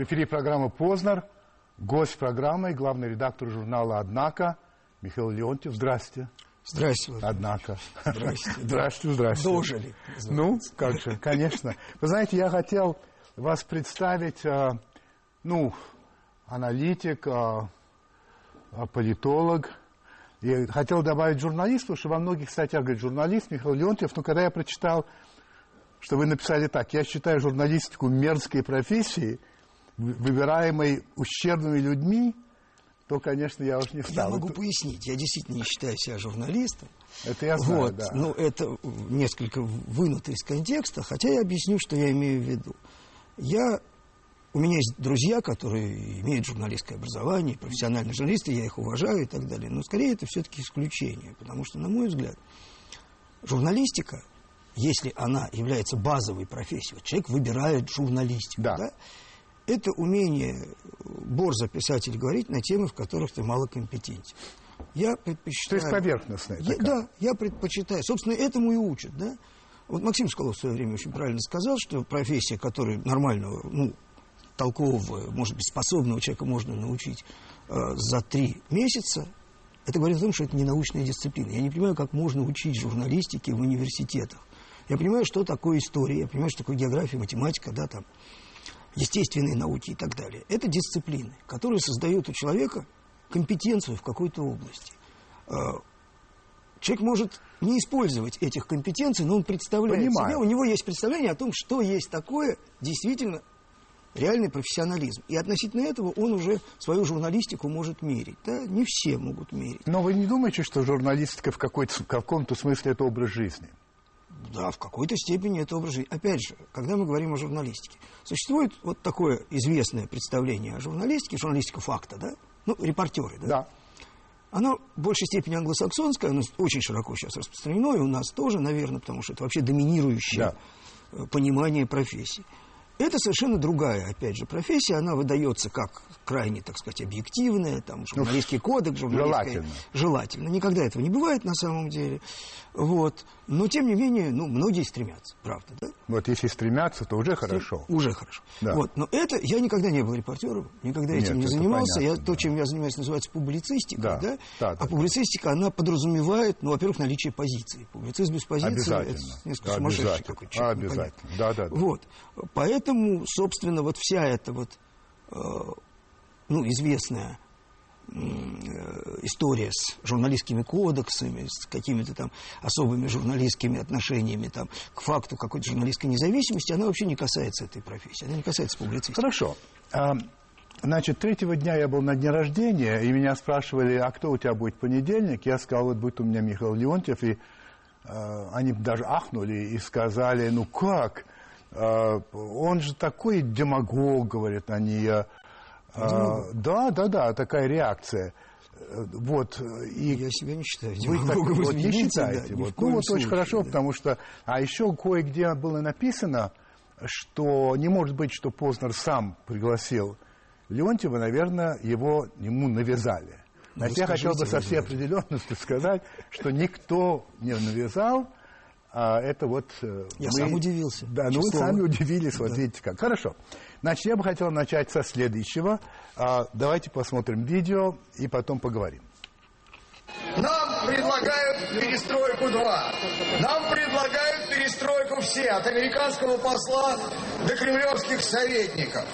В эфире программа «Познер». Гость программы, главный редактор журнала «Однако» Михаил Леонтьев. Здрасте. Здрасте. Владимир. Однако. Здрасте. Здрасте, здрасте. Дожили. Ну, как же, конечно. Вы знаете, я хотел вас представить, а, ну, аналитик, а, а, политолог. И хотел добавить журналист, потому что во многих статьях говорит журналист Михаил Леонтьев, но когда я прочитал, что вы написали так, я считаю журналистику мерзкой профессией, выбираемой ущербными людьми, то, конечно, я уж не стал. Я могу пояснить. Я действительно не считаю себя журналистом. Это я знаю, вот. да. Но это несколько вынуто из контекста, хотя я объясню, что я имею в виду. Я... У меня есть друзья, которые имеют журналистское образование, профессиональные журналисты, я их уважаю и так далее. Но скорее это все-таки исключение, потому что, на мой взгляд, журналистика, если она является базовой профессией, вот человек выбирает журналистику, Да. да, это умение борзо писать или говорить на темы, в которых ты мало компетентен. Я То предпочитаю... есть поверхностная Я- такая. да, я предпочитаю. Собственно, этому и учат, да. Вот Максим Скалов в свое время очень правильно сказал, что профессия, которой нормального, ну, толкового, может быть, способного человека можно научить э, за три месяца, это говорит о том, что это не научная дисциплина. Я не понимаю, как можно учить журналистике в университетах. Я понимаю, что такое история, я понимаю, что такое география, математика, да, там, естественные науки и так далее. Это дисциплины, которые создают у человека компетенцию в какой-то области. Э, Человек может не использовать этих компетенций, но он представляет Понимаю. себе, у него есть представление о том, что есть такое действительно реальный профессионализм. И относительно этого он уже свою журналистику может мерить. Да? Не все могут мерить. Но вы не думаете, что журналистика в, какой-то, в каком-то смысле это образ жизни? Да, в какой-то степени это образ жизни. Опять же, когда мы говорим о журналистике, существует вот такое известное представление о журналистике, журналистика факта, да? Ну, репортеры, да? Да. Оно в большей степени англосаксонское, оно очень широко сейчас распространено, и у нас тоже, наверное, потому что это вообще доминирующее э, понимание профессии. Это совершенно другая, опять же, профессия. Она выдается как крайне, так сказать, объективная, там, журналистский кодекс, журналистская... желательно. Желательно. Никогда этого не бывает на самом деле. Вот. Но, тем не менее, ну, многие стремятся, правда, да? Вот если стремятся, то уже хорошо. Уже хорошо. Да. Вот. Но это я никогда не был репортером, никогда Нет, этим не занимался. понятно, я, То, чем я занимаюсь, называется публицистика. Да, Да. да, да, а публицистика, она подразумевает, ну, во-первых, наличие позиции. Публицист без позиции Обязательно. это несколько Да, сумасшедший обязательно. какой-то человек, Обязательно. непонятно. Да, да, да. Вот. Поэтому, собственно, вот вся эта вот, э, ну, известная история с журналистскими кодексами, с какими-то там особыми журналистскими отношениями там, к факту какой-то журналистской независимости, она вообще не касается этой профессии, она не касается публицистики. Хорошо. А, Значит, третьего дня я был на дне рождения, и меня спрашивали, а кто у тебя будет в понедельник? Я сказал, вот будет у меня Михаил Леонтьев, и э, они даже ахнули и сказали, ну как? Э, он же такой демагог, говорят они. э, э, да, да, да, такая реакция. Э, Вот, и Я себя не считаю вы так вот не считаете? да, вот. Ну, вот очень случае, хорошо, да. потому что... А еще кое-где было написано, что не может быть, что Познер сам пригласил Леонтьева, наверное, его ему навязали. Ну, Значит, вы я хотел бы со всей определенностью сказать, что никто не навязал, а это вот... э, Я сам удивился, Да, ну вы сами удивились, вот Да. видите как. Хорошо. Значит, я бы хотел начать со следующего. А, давайте посмотрим видео и потом поговорим. Нам предлагают перестройку 2. Нам предлагают перестройку все, от американского посла до кремлевских советников.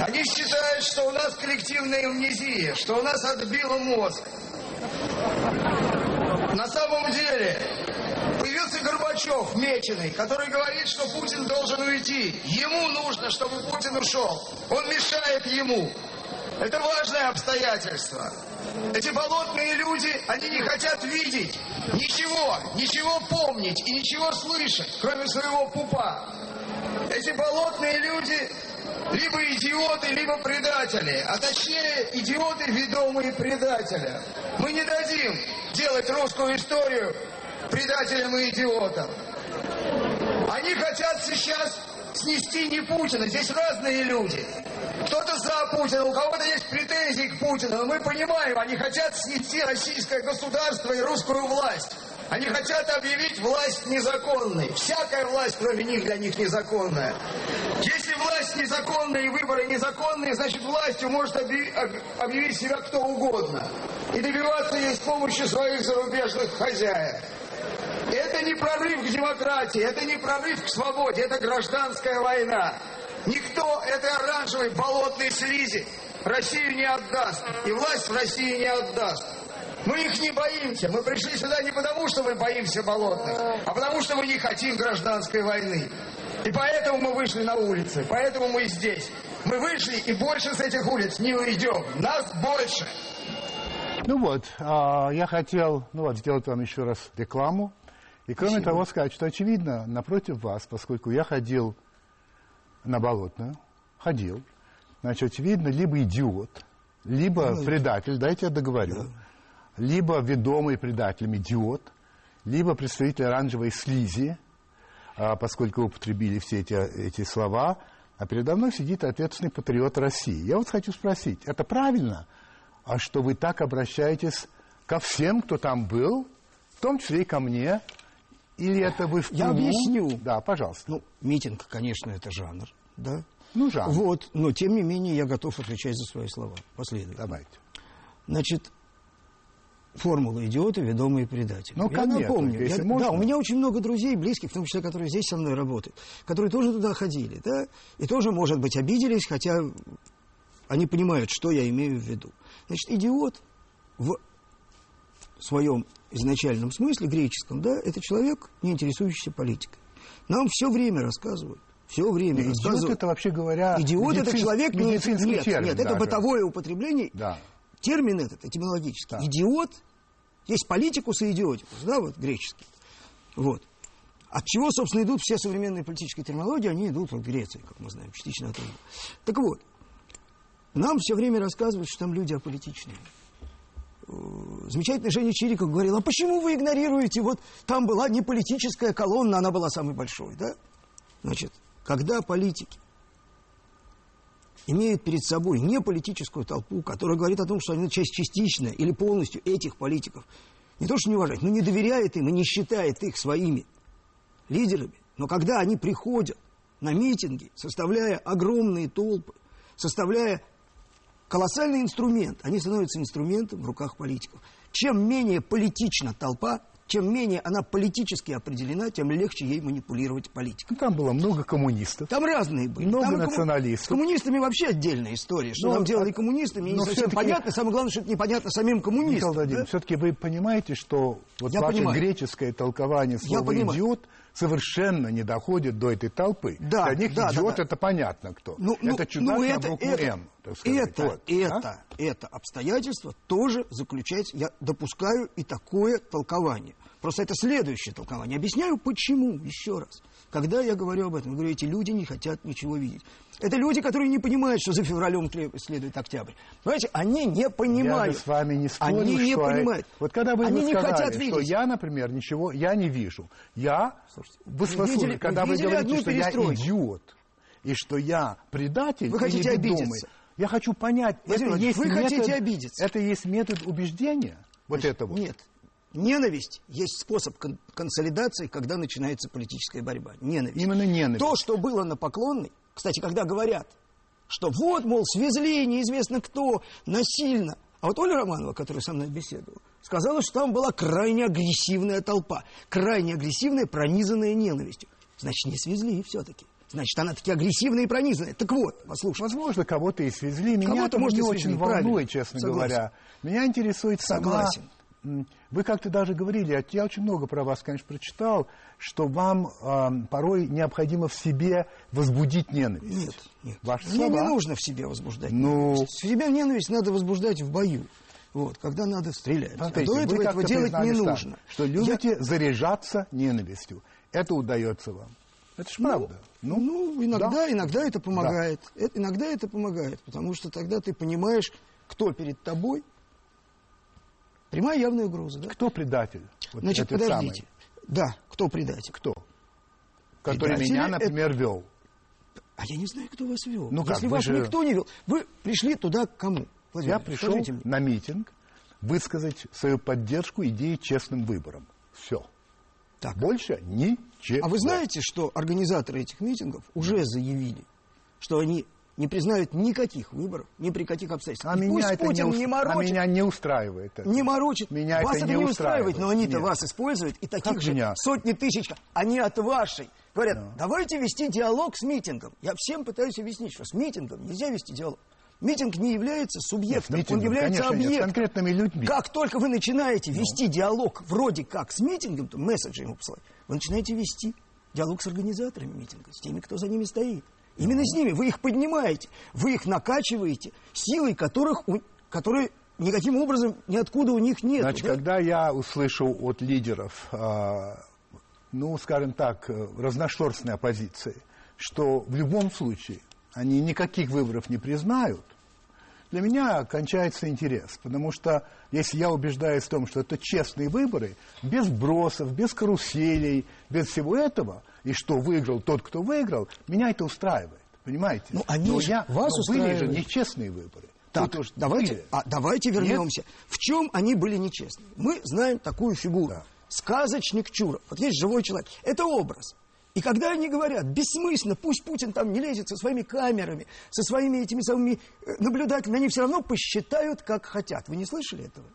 Они считают, что у нас коллективная амнезия, что у нас отбило мозг. На самом деле, появился Горбачев, меченый, который говорит, что Путин должен уйти. Ему нужно, чтобы Путин ушел. Он мешает ему. Это важное обстоятельство. Эти болотные люди, они не хотят видеть ничего, ничего помнить и ничего слышать, кроме своего пупа. Эти болотные люди либо идиоты, либо предатели, а точнее идиоты, ведомые предателя. Мы не дадим делать русскую историю предателям и идиотам. Они хотят сейчас снести не Путина. Здесь разные люди. Кто-то за Путина, у кого-то есть претензии к Путину. Но мы понимаем, они хотят снести российское государство и русскую власть. Они хотят объявить власть незаконной. Всякая власть, кроме них, для них незаконная. Если власть незаконная и выборы незаконные, значит властью может объявить себя кто угодно. И добиваться ее с помощью своих зарубежных хозяев. Это не прорыв к демократии, это не прорыв к свободе, это гражданская война. Никто этой оранжевой болотной слизи Россию не отдаст. И власть в России не отдаст. Мы их не боимся. Мы пришли сюда не потому, что мы боимся болотных, а потому, что мы не хотим гражданской войны. И поэтому мы вышли на улицы, поэтому мы здесь. Мы вышли и больше с этих улиц не уйдем. Нас больше. Ну вот, а, я хотел ну вот, сделать вам еще раз рекламу. И кроме Спасибо. того сказать, что очевидно, напротив вас, поскольку я ходил на Болотную, ходил, значит, очевидно, либо идиот, либо ну, предатель, дайте я договорю, да. либо ведомый предателем идиот, либо представитель оранжевой слизи, а, поскольку употребили все эти, эти слова, а передо мной сидит ответственный патриот России. Я вот хочу спросить, это правильно, а что вы так обращаетесь ко всем, кто там был, в том числе и ко мне, или это вы в Я объясню. Да, пожалуйста. Ну, митинг, конечно, это жанр, да? Ну, жанр. Вот, но тем не менее я готов отвечать за свои слова последовательно. Давайте. Значит, формула идиоты, ведомые предатели. Ну, я напомню. Я, можно. Да, у меня очень много друзей, близких, в том числе, которые здесь со мной работают, которые тоже туда ходили, да, и тоже, может быть, обиделись, хотя они понимают, что я имею в виду. Значит, идиот в своем изначальном смысле, греческом, да, это человек, не интересующийся политикой. Нам все время рассказывают, все время идиот рассказывают. это, вообще говоря, Идиот это человек, не, нет, термин нет, даже. это бытовое употребление. Да. Термин этот этимологический. Да. Идиот, есть политикус и идиотикус, да, вот греческий. Вот. От чего, собственно, идут все современные политические терминологии, они идут от Греции, как мы знаем, частично оттуда. Так вот, нам все время рассказывают, что там люди аполитичные. Э, замечательный Женя Чириков говорил, а почему вы игнорируете, вот там была не политическая колонна, она была самой большой, да? Значит, когда политики имеют перед собой не политическую толпу, которая говорит о том, что они часть частично или полностью этих политиков не то что не уважает, но не доверяет им и не считает их своими лидерами, но когда они приходят на митинги, составляя огромные толпы, составляя колоссальный инструмент. Они становятся инструментом в руках политиков. Чем менее политична толпа, чем менее она политически определена, тем легче ей манипулировать политикой. Ну, там было много коммунистов. Там разные были. Много там националистов. С коммунистами вообще отдельная история. Что но, нам делали коммунистами, не совсем понятно. Самое главное, что это непонятно самим коммунистам. Михаил да? все-таки вы понимаете, что вот Я ваше понимаю. греческое толкование слова «идиот» совершенно не доходит до этой толпы. Да, Для них да, идиот да, это понятно кто. Ну, ну это чудак ну, это, на букву это, М. Сказать. Это, вот. это, а? это обстоятельство тоже заключается, я допускаю и такое толкование. Просто это следующее толкование. Объясняю, почему, еще раз. Когда я говорю об этом, я говорю, эти люди не хотят ничего видеть. Это люди, которые не понимают, что за февралем следует октябрь. Понимаете, они не понимают. Я с вами не спорю, Они не что... понимают. Вот когда вы они не сказали, хотят видеть. что я, например, ничего, я не вижу. Я, Слушайте, вы, вы видели, когда вы, вы говорите, что я идиот, и что я предатель, вы хотите обидеться. Я хочу понять, Владимир это есть вы метод, хотите обидеться. Это есть метод убеждения? Вот Значит, этого? Нет. Ненависть есть способ кон консолидации, когда начинается политическая борьба. Ненависть. Именно ненависть. То, что было на Поклонной, кстати, когда говорят, что вот, мол, свезли неизвестно кто, насильно. А вот Оля Романова, которая со мной беседовала, сказала, что там была крайне агрессивная толпа. Крайне агрессивная, пронизанная ненавистью. Значит, не свезли все-таки. Значит, она таки агрессивная и пронизанная. Так вот, послушай. Возможно, кого-то и свезли. Меня кого-то, может, не очень волнует, честно Согласен. говоря. Меня интересует сама... Согласен вы как-то даже говорили, я очень много про вас, конечно, прочитал, что вам э, порой необходимо в себе возбудить ненависть. Нет, нет. Ваши Мне слова. не нужно в себе возбуждать ну... ненависть. В себе ненависть надо возбуждать в бою. Вот, когда надо стрелять. Смотрите, а до этого этого делать не нужно. Что любите я... заряжаться ненавистью. Это удается вам. Это правда. Ну, ну, ну иногда, да. иногда это помогает. Да. Это, иногда это помогает, потому что тогда ты понимаешь, кто перед тобой, Прямая явная угроза, да? Кто предатель? Вот Значит, подождите. Самый. Да, кто предатель? Кто? Который Предатели меня, например, это... вел. А я не знаю, кто вас вел. Ну, Если как, вас же... никто не вел, вы пришли туда к кому? Владимир, я пришел на митинг высказать свою поддержку идеи честным выборам. Все. Так. Больше ничего. А вы знаете, что организаторы этих митингов уже заявили, что они не признают никаких выборов, ни при каких обстоятельствах. А И меня, пусть это Путин не, не, ус- морочит, а меня не устраивает это. не морочит. Меня вас это не не устраивает, но устраивает. они-то Нет. вас используют, и таких Как же меня? сотни тысяч. Они от вашей. Говорят, давайте вести диалог с митингом. Я всем пытаюсь объяснить, что с митингом нельзя вести диалог. Митинг не является субъектом, Нет, митингом, он является конечно, нет, объектом. конкретными людьми. Как только вы начинаете Ну. вести диалог вроде как с митингом, то месседжи ему посылать, вы начинаете вести диалог с организаторами митинга, с теми, кто за ними стоит. Именно с ними. Вы их поднимаете, вы их накачиваете силой, которых, у- которые никаким образом ниоткуда у них нет. Значит, когда я услышал от лидеров, а, ну, скажем так, э, разношерстной оппозиции, что в любом случае они никаких выборов не признают, для меня кончается интерес, потому что если я убеждаюсь в том, что это честные выборы, без бросов, без каруселей, без всего этого, и что выиграл тот, кто выиграл, меня это устраивает, понимаете? Ну, они Но же я, вас но были же нечестные выборы. Так, Тут давайте, были. а, давайте вернемся. В чем они были нечестны? Мы знаем такую фигуру. Да. Сказочник Чуров. Вот есть живой человек. Это образ. И когда они говорят, бессмысленно, пусть Путин там не лезет со своими камерами, со своими этими самыми э, наблюдателями, они все равно посчитают, как хотят. Вы не слышали этого?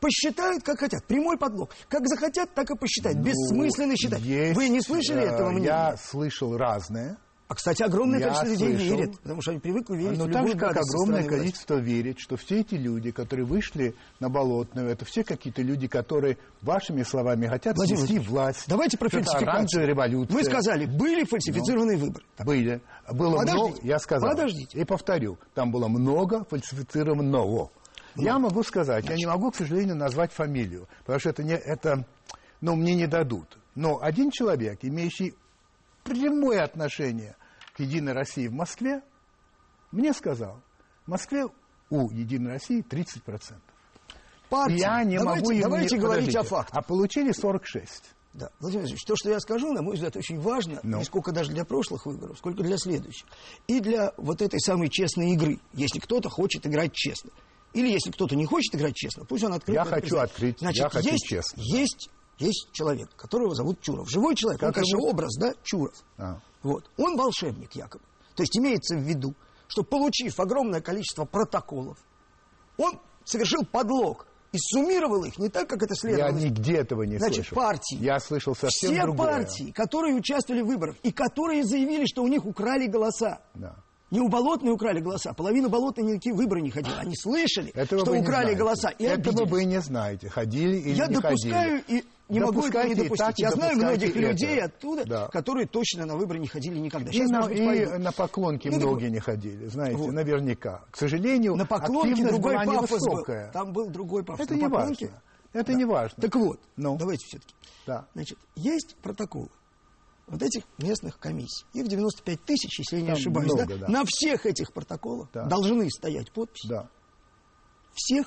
Посчитают, как хотят. Прямой подлог. Как захотят, так и посчитают. Бессмысленно считать. Ну, Есть, Вы не слышали э, этого мнения? Я слышал разное. А, кстати, огромное Я количество людей слышал. верит, потому что они привыкли верить Но так любую же, как огромное стороны власти. количество верит, что все эти люди, которые вышли на Болотную, это все какие-то люди, которые, вашими словами, хотят Владимир снести власть. Давайте про фальсификацию. революция. Вы сказали, были фальсифицированные выборы. Были. Было Подождите, много, я сказал. подождите. И повторю, там было много фальсифицированного. Я могу сказать, я не могу, к сожалению, назвать фамилию, потому что это, не, это ну, мне не дадут. Но один человек, имеющий прямое отношение к Единой России в Москве, мне сказал, в Москве у Единой России 30%. Партии. Я не давайте, могу... им Давайте не- говорить подождите, о фактах. А получили 46. Да. Владимир Владимирович, то, что я скажу, на мой взгляд, очень важно, Ну. не сколько даже для прошлых выборов, сколько для следующих. И для вот этой самой честной игры, если кто-то хочет играть честно. Или если кто-то не хочет играть честно, пусть он открыто Я хочу признает. открыть, Значит, я хочу есть, честно. Есть, есть человек, которого зовут Чуров. Живой человек, он, Как конечно, зовут? образ, да, Чуров. А. Вот. Он волшебник якобы. То есть имеется в виду, что получив огромное количество протоколов, он совершил подлог и суммировал их не так, как это Я следовало. нигде этого не Значит, слышал. партии. Я слышал совсем Все другое. партии, которые участвовали в выборах и которые заявили, что у них украли голоса. Да. Не у Болотной украли голоса. Половина Болотной никакие выборы не ходила. Они слышали, Этого что украли знаете. голоса и Этого обиделись. вы не знаете, ходили или Я не допускаю ходили. и не могу Допускайте не и допустить. так, и Я знаю многих это. людей оттуда, Да. которые точно на выборы не ходили никогда. И, Сейчас, на, может быть, и пойдут. на поклонки Ну, так многие вот. не ходили, знаете, Вот. наверняка. К сожалению, На активность другой была пафос был. невысокая. Там был другой пафос. Это На не поклонке- важно. Это не важно. Так вот, Ну. давайте все-таки. Да. Значит, есть протоколы вот этих местных комиссий. Их 95 тысяч, если я не Там ошибаюсь. много, да? да. На всех этих протоколах Да. должны стоять подписи Да. всех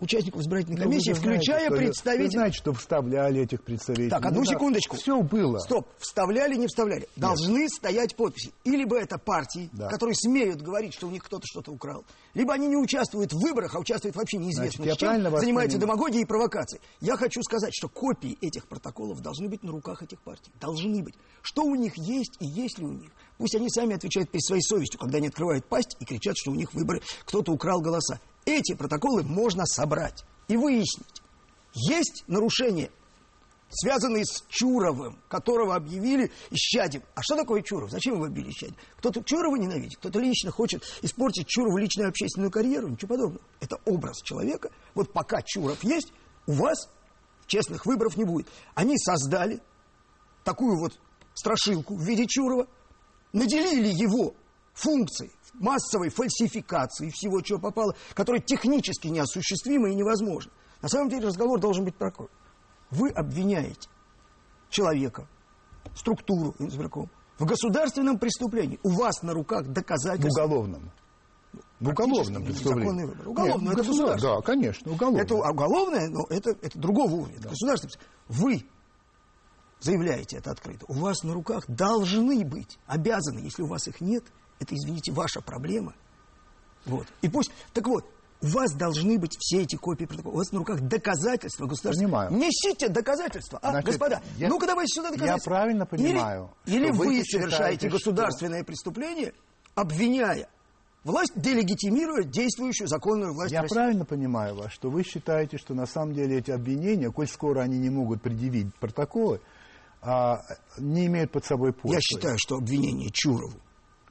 участников избирательной Ну, комиссии, вы знаете, включая Вы представителей... знаете, что вставляли этих представителей. Так, одну Ну секундочку. Все было. Стоп, вставляли, не вставляли. Должны стоять подписи. И либо это партии, Да. которые смеют говорить, что у них кто-то что-то украл, либо они не участвуют в выборах, а участвуют вообще неизвестно Значит, в чем, занимаются понимаю? демагогией и провокацией. Я хочу сказать, что копии этих протоколов должны быть на руках этих партий. Должны быть. Что у них есть и есть ли у них. Пусть они сами отвечают перед своей совестью, когда они открывают пасть и кричат, что у них выборы, кто-то украл голоса. Эти протоколы можно собрать и выяснить. Есть нарушение связанные с Чуровым, которого объявили исчадием. А что такое Чуров? Зачем его объявили исчадием? Кто-то Чурова ненавидит, кто-то лично хочет испортить Чурову личную общественную карьеру, ничего подобного. Это образ человека. Вот пока Чуров есть, у вас честных выборов не будет. Они создали такую вот страшилку в виде Чурова, наделили его функцией массовой фальсификации всего, чего попало, которое технически неосуществимо и невозможно. На самом деле разговор должен быть такой. Вы обвиняете человека, структуру избирком, в государственном преступлении. У вас на руках В доказательства. уголовном. В уголовном Практически представлении. незаконный выбор. Уголовное, Нет, это государ- государство. Да, конечно, уголовное. Это уголовное, но это, это другого уровня. Это государственное. Вы заявляете это открыто. У вас на руках должны быть, обязаны, если у вас их нет, это, извините, ваша проблема. Вот. И пусть, так вот, У вас должны быть все эти копии протокола. У вас на руках доказательства государства. Понимаю. Несите доказательства. А, Значит, господа, я- ну-ка давайте сюда доказательства. Я правильно понимаю, Или, или вы вы считаете, совершаете что- государственное преступление, обвиняя власть, делегитимируя действующую законную власть Я России. правильно понимаю вас, что вы считаете, что на самом деле эти обвинения, коль скоро они не могут предъявить протоколы, а, не имеют под собой почвы? Я считаю, что обвинение Чурову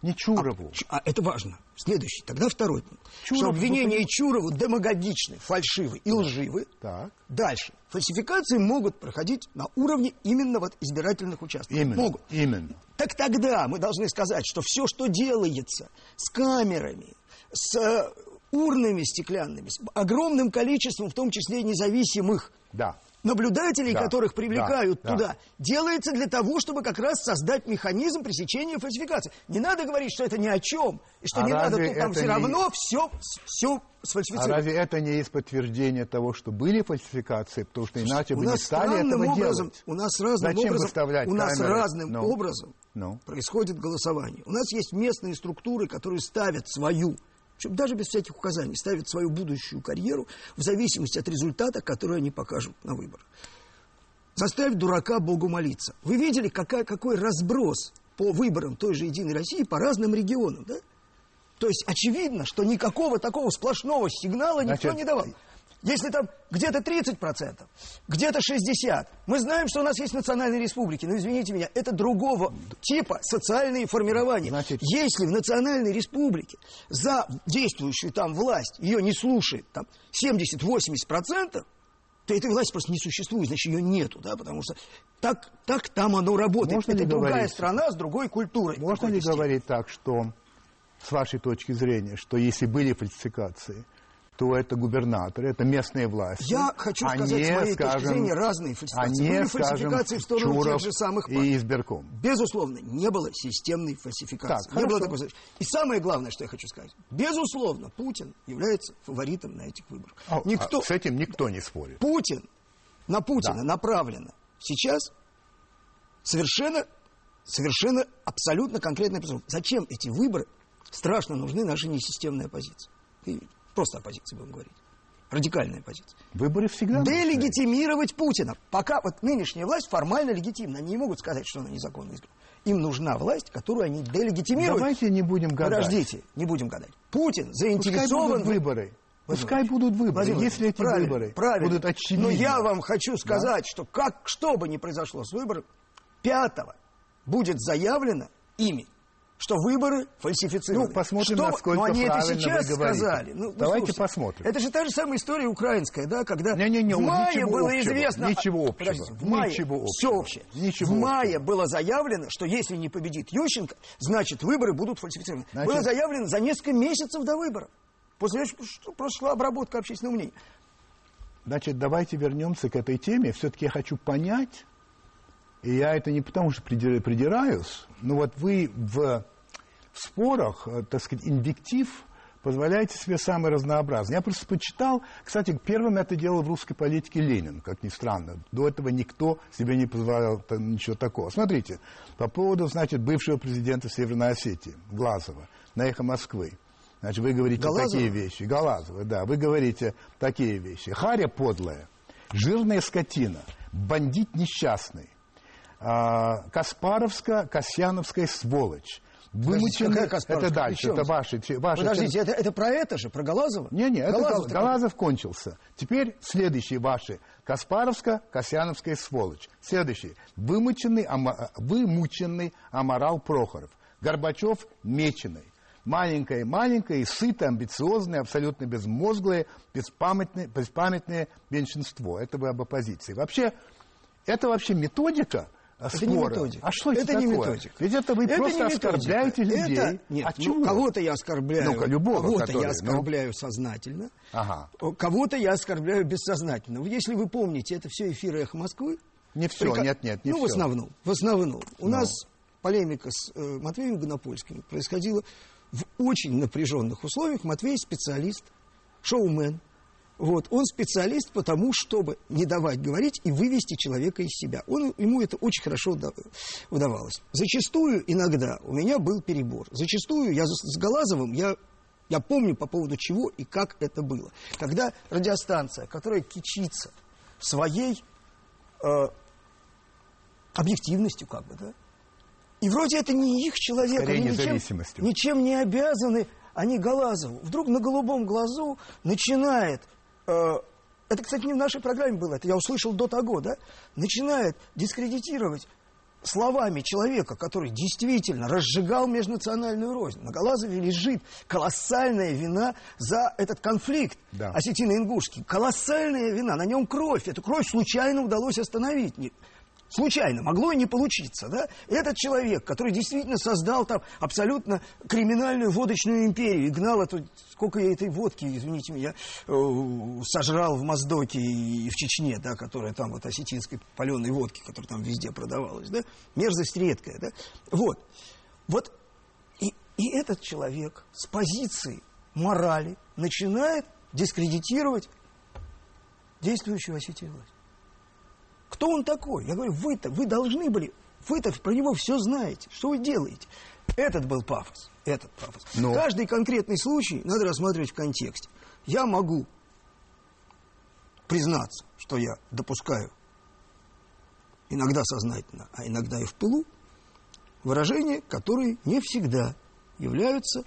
Не Чурову. Ч- А это важно. Следующий. Тогда второй пункт. Чуров, что обвинения пони- Чурову демагогичны, фальшивы и лживы. Так. Дальше. Фальсификации могут проходить на уровне именно вот избирательных участков. Именно. Могут. Именно. Так тогда мы должны сказать, что все, что делается с камерами, с э, урнами стеклянными, с огромным количеством, в том числе независимых Да. Наблюдателей, Да, которых привлекают да, да. туда, делается для того, чтобы как раз создать механизм пресечения фальсификации. Не надо говорить, что это ни о чем, и что А не надо, тут там это все не- равно все, все А сфальсифицировано. разве это не есть подтверждение того, что были фальсификации? Потому что иначе бы не стали этого образом, делать. у нас разным Зачем образом, выставлять у нас камеры? разным Ну. образом Ну. происходит голосование. У нас есть местные структуры, которые ставят свою, причем даже без всяких указаний, ставят свою будущую карьеру в зависимости от результата, который они покажут на выборах. Заставь дурака Богу молиться. Вы видели, какая, какой разброс по выборам той же «Единой России» по разным регионам, да? То есть очевидно, что никакого такого сплошного сигнала никто Значит, не давал. Если там где-то 30%, где-то 60%, мы знаем, что у нас есть национальные республики, но извините меня, это другого типа социальные формирования. Значит- Если в национальной республике за действующую там власть ее не слушает там 70-80%, то этой власти просто не существует, значит, ее нету, да, потому что так, так там оно работает. Можно это другая говорить- страна с другой культурой. Можно ли степени. говорить так, что, с вашей точки зрения, что если были фальсификации, то это губернаторы, это местные власти. Я хочу а сказать, не, с моей скажем, точки зрения, разные фальсификации. А не, Были скажем, фальсификации в сторону Чуров тех же самых партий. и избирком. Безусловно, не было системной фальсификации. Так, не было хорошо. такой задачи. И самое главное, что я хочу сказать. Безусловно, Путин является фаворитом на этих выборах. А, Никто, а с этим никто не спорит. Путин, на Путина Да. направлено сейчас совершенно, совершенно абсолютно конкретная позиция. Зачем эти выборы страшно нужны нашей несистемной оппозиции? Просто оппозиции будем говорить. Радикальная оппозиция. Выборы всегда. Делегитимировать Путина. Пока вот нынешняя власть формально легитимна. Они не могут сказать, что она незаконно избрана. Им нужна власть, которую они делегитимируют. Давайте не будем гадать. Подождите, не будем гадать. Путин Пускай заинтересован... будут в- выборы. Пускай будут выборы. Владимир Если эти правильно, выборы правильно. будут очевидны. Но я вам хочу сказать, что как, что бы ни произошло с выборами, пятого будет заявлено ими, что выборы фальсифицированы. Ну, посмотрим, Что- насколько Но они это сейчас сказали. Ну, ну, Давайте слушайте, посмотрим. Это же та же самая история украинская, да, когда Не-не-не, в мае было общего, известно... ничего общего, Подождите, в мае ничего все общего, общее. ничего в мае общего. было заявлено, что если не победит Ющенко, значит, выборы будут фальсифицированы. Значит- Было заявлено за несколько месяцев до выборов. После этого что просто шла обработка общественного мнения. Значит, давайте вернемся к этой теме. Все-таки я хочу понять, и я это не потому, что придира- придираюсь, но вот вы в, в спорах, э, так сказать, инвектив позволяете себе самый разнообразный. Я просто почитал, кстати, первым это делал в русской политике Ленин, как ни странно. До этого никто себе не позволял там ничего такого. Смотрите, по поводу, значит, бывшего президента Северной Осетии, Глазова, на «Эхо Москвы». Значит, вы говорите Галазова? такие вещи. Галазова, да. Вы говорите такие вещи. Харя подлая, жирная скотина, бандит несчастный, а, Каспаровская, Касьяновская сволочь. Вымученный, какая это дальше, это ваши, ваши Подождите, это, это про это же, про Галазова? не-не, это Гал- Галазов-то Галазов кончился. Теперь следующие ваши. Каспаровская, Касьяновская сволочь. Следующий. Вымученный, ама- вымученный Аморал Прохоров. Горбачев меченый. Маленькое-маленькое, и сытое, амбициозное, абсолютно безмозглое, беспамятное, беспамятное меньшинство. Это вы об оппозиции. Вообще, это вообще методика а, Это не спора. методика. А что это, это не такое? методика. Ведь это вы Это просто не методика. оскорбляете людей. Это- нет, От ну, чего? кого-то я оскорбляю. Ну-ка, любого, Кого-то который, я ну. оскорбляю сознательно. Ага. Кого-то я оскорбляю бессознательно. Если вы помните, это все эфиры «Эхо Москвы». Не все, Прика- нет, нет, не ну, все. в основном. В основном. У Ну. нас полемика с э, Матвеем Гонопольским происходила в очень напряженных условиях. Матвей специалист, шоумен. Вот. Он специалист потому, чтобы не давать говорить и вывести человека из себя. Он, ему это очень хорошо уда- удавалось. Зачастую, иногда, у меня был перебор. Зачастую я с Галазовым, я Я помню по поводу чего и как это было. Когда радиостанция, которая кичится своей э, объективностью, как бы, да, и вроде это не их человек, Скорее они ничем, ничем не обязаны, они Галазову. Вдруг на голубом глазу начинает, это, кстати, не в нашей программе было, это я услышал до того, да, начинает дискредитировать словами человека, который действительно разжигал межнациональную рознь. На Галазове лежит колоссальная вина за этот конфликт Да. осетино-ингушский. Колоссальная вина, на нем кровь. Эту кровь случайно удалось остановить. Случайно, могло и не получиться, да? Этот человек, который действительно создал там абсолютно криминальную водочную империю и гнал эту, сколько я этой водки, извините меня, э, сожрал в Моздоке и в Чечне, да, которая там вот осетинской паленой водки, которая там везде продавалась, да? Мерзость редкая, да? Вот. Вот и, и этот человек с позиции морали начинает дискредитировать действующую Осетию власть. Кто он такой? Я говорю, вы-то, вы должны были, вы-то про него все знаете. Что вы делаете? Этот был пафос. Этот пафос. Но- Каждый конкретный случай надо рассматривать в контексте. Я могу признаться, что я допускаю иногда сознательно, а иногда и в пылу, выражения, которые не всегда являются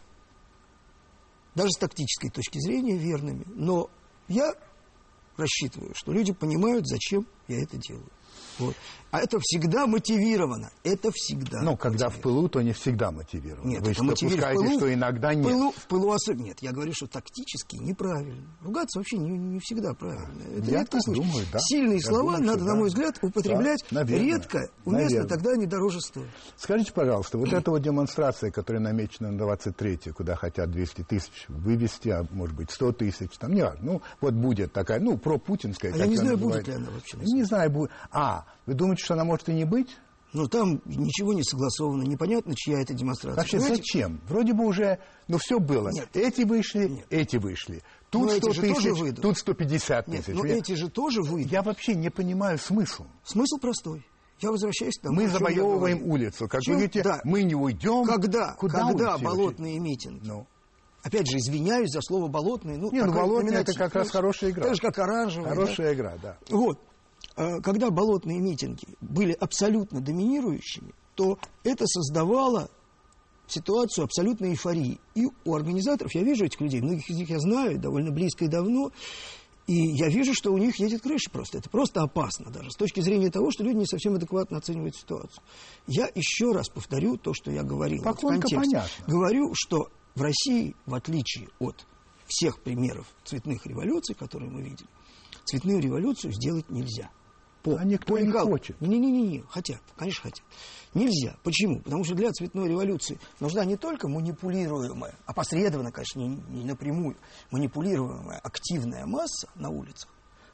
даже с тактической точки зрения верными. Но я рассчитываю, что люди понимают, зачем я это делаю. Вот. А это всегда мотивировано. Это всегда. Ну, когда в пылу, то не всегда мотивировано. Нет, Вы это мотивировано. допускаете, В пылу- что иногда в нет. пылу, в пылу особенно нет. Я говорю, что тактически неправильно. Ругаться вообще не, не всегда правильно. Это Я случай. думаю, да. Сильные Я слова думаю, надо, что на да. мой взгляд, употреблять Да, наверное. редко, уместно, Наверное. тогда они дороже стоят. Скажите, пожалуйста, вот эта вот демонстрация, которая намечена на 23 куда хотят 200 тысяч вывести, а может быть 100 тысяч, там не важно. Ну, вот будет такая, ну, пропутинская. А я не знаю, будет ли она вообще. Не знаю, будет. А, вы думаете, что она может и не быть? Но там ничего не согласовано, непонятно, чья это демонстрация. Вообще, Понимаете? зачем? Вроде бы уже, ну, все было. Нет. Эти вышли, Нет. эти вышли. Тут Но эти 100 же тоже тысяч, выйдут. тут 150 Нет, тысяч. но Я- эти же тоже выйдут. Я вообще не понимаю смысл. Смысл простой. Я возвращаюсь к тому, Мы завоевываем улицу. Как Чем- вы говорите, да. мы не уйдем. Когда, Куда когда уйти болотные митинги? Ну. Опять же, извиняюсь за слово болотные. Ну, Не, ну, болотные это как раз Ну, хорошая игра. Так же, как оранжевые. Хорошая игра, да. да. Вот. А, Когда болотные митинги были абсолютно доминирующими, то это создавало ситуацию абсолютной эйфории. И у организаторов, я вижу этих людей, многих из них я знаю довольно близко и давно, и я вижу, что у них едет крыша просто. Это просто опасно даже, с точки зрения того, что люди не совсем адекватно оценивают ситуацию. Я еще раз повторю то, что я говорил. в Поклонка контексте. понятно. Говорю, что в России, в отличие от всех примеров цветных революций, которые мы видели, цветную революцию сделать нельзя. По, А никто по не Михалкову. хочет. Не-не-не, хотят, конечно, хотят. Нельзя. Почему? Потому что для цветной революции нужна не только манипулируемая, опосредованно, конечно, не, не напрямую, манипулируемая активная масса на улицах,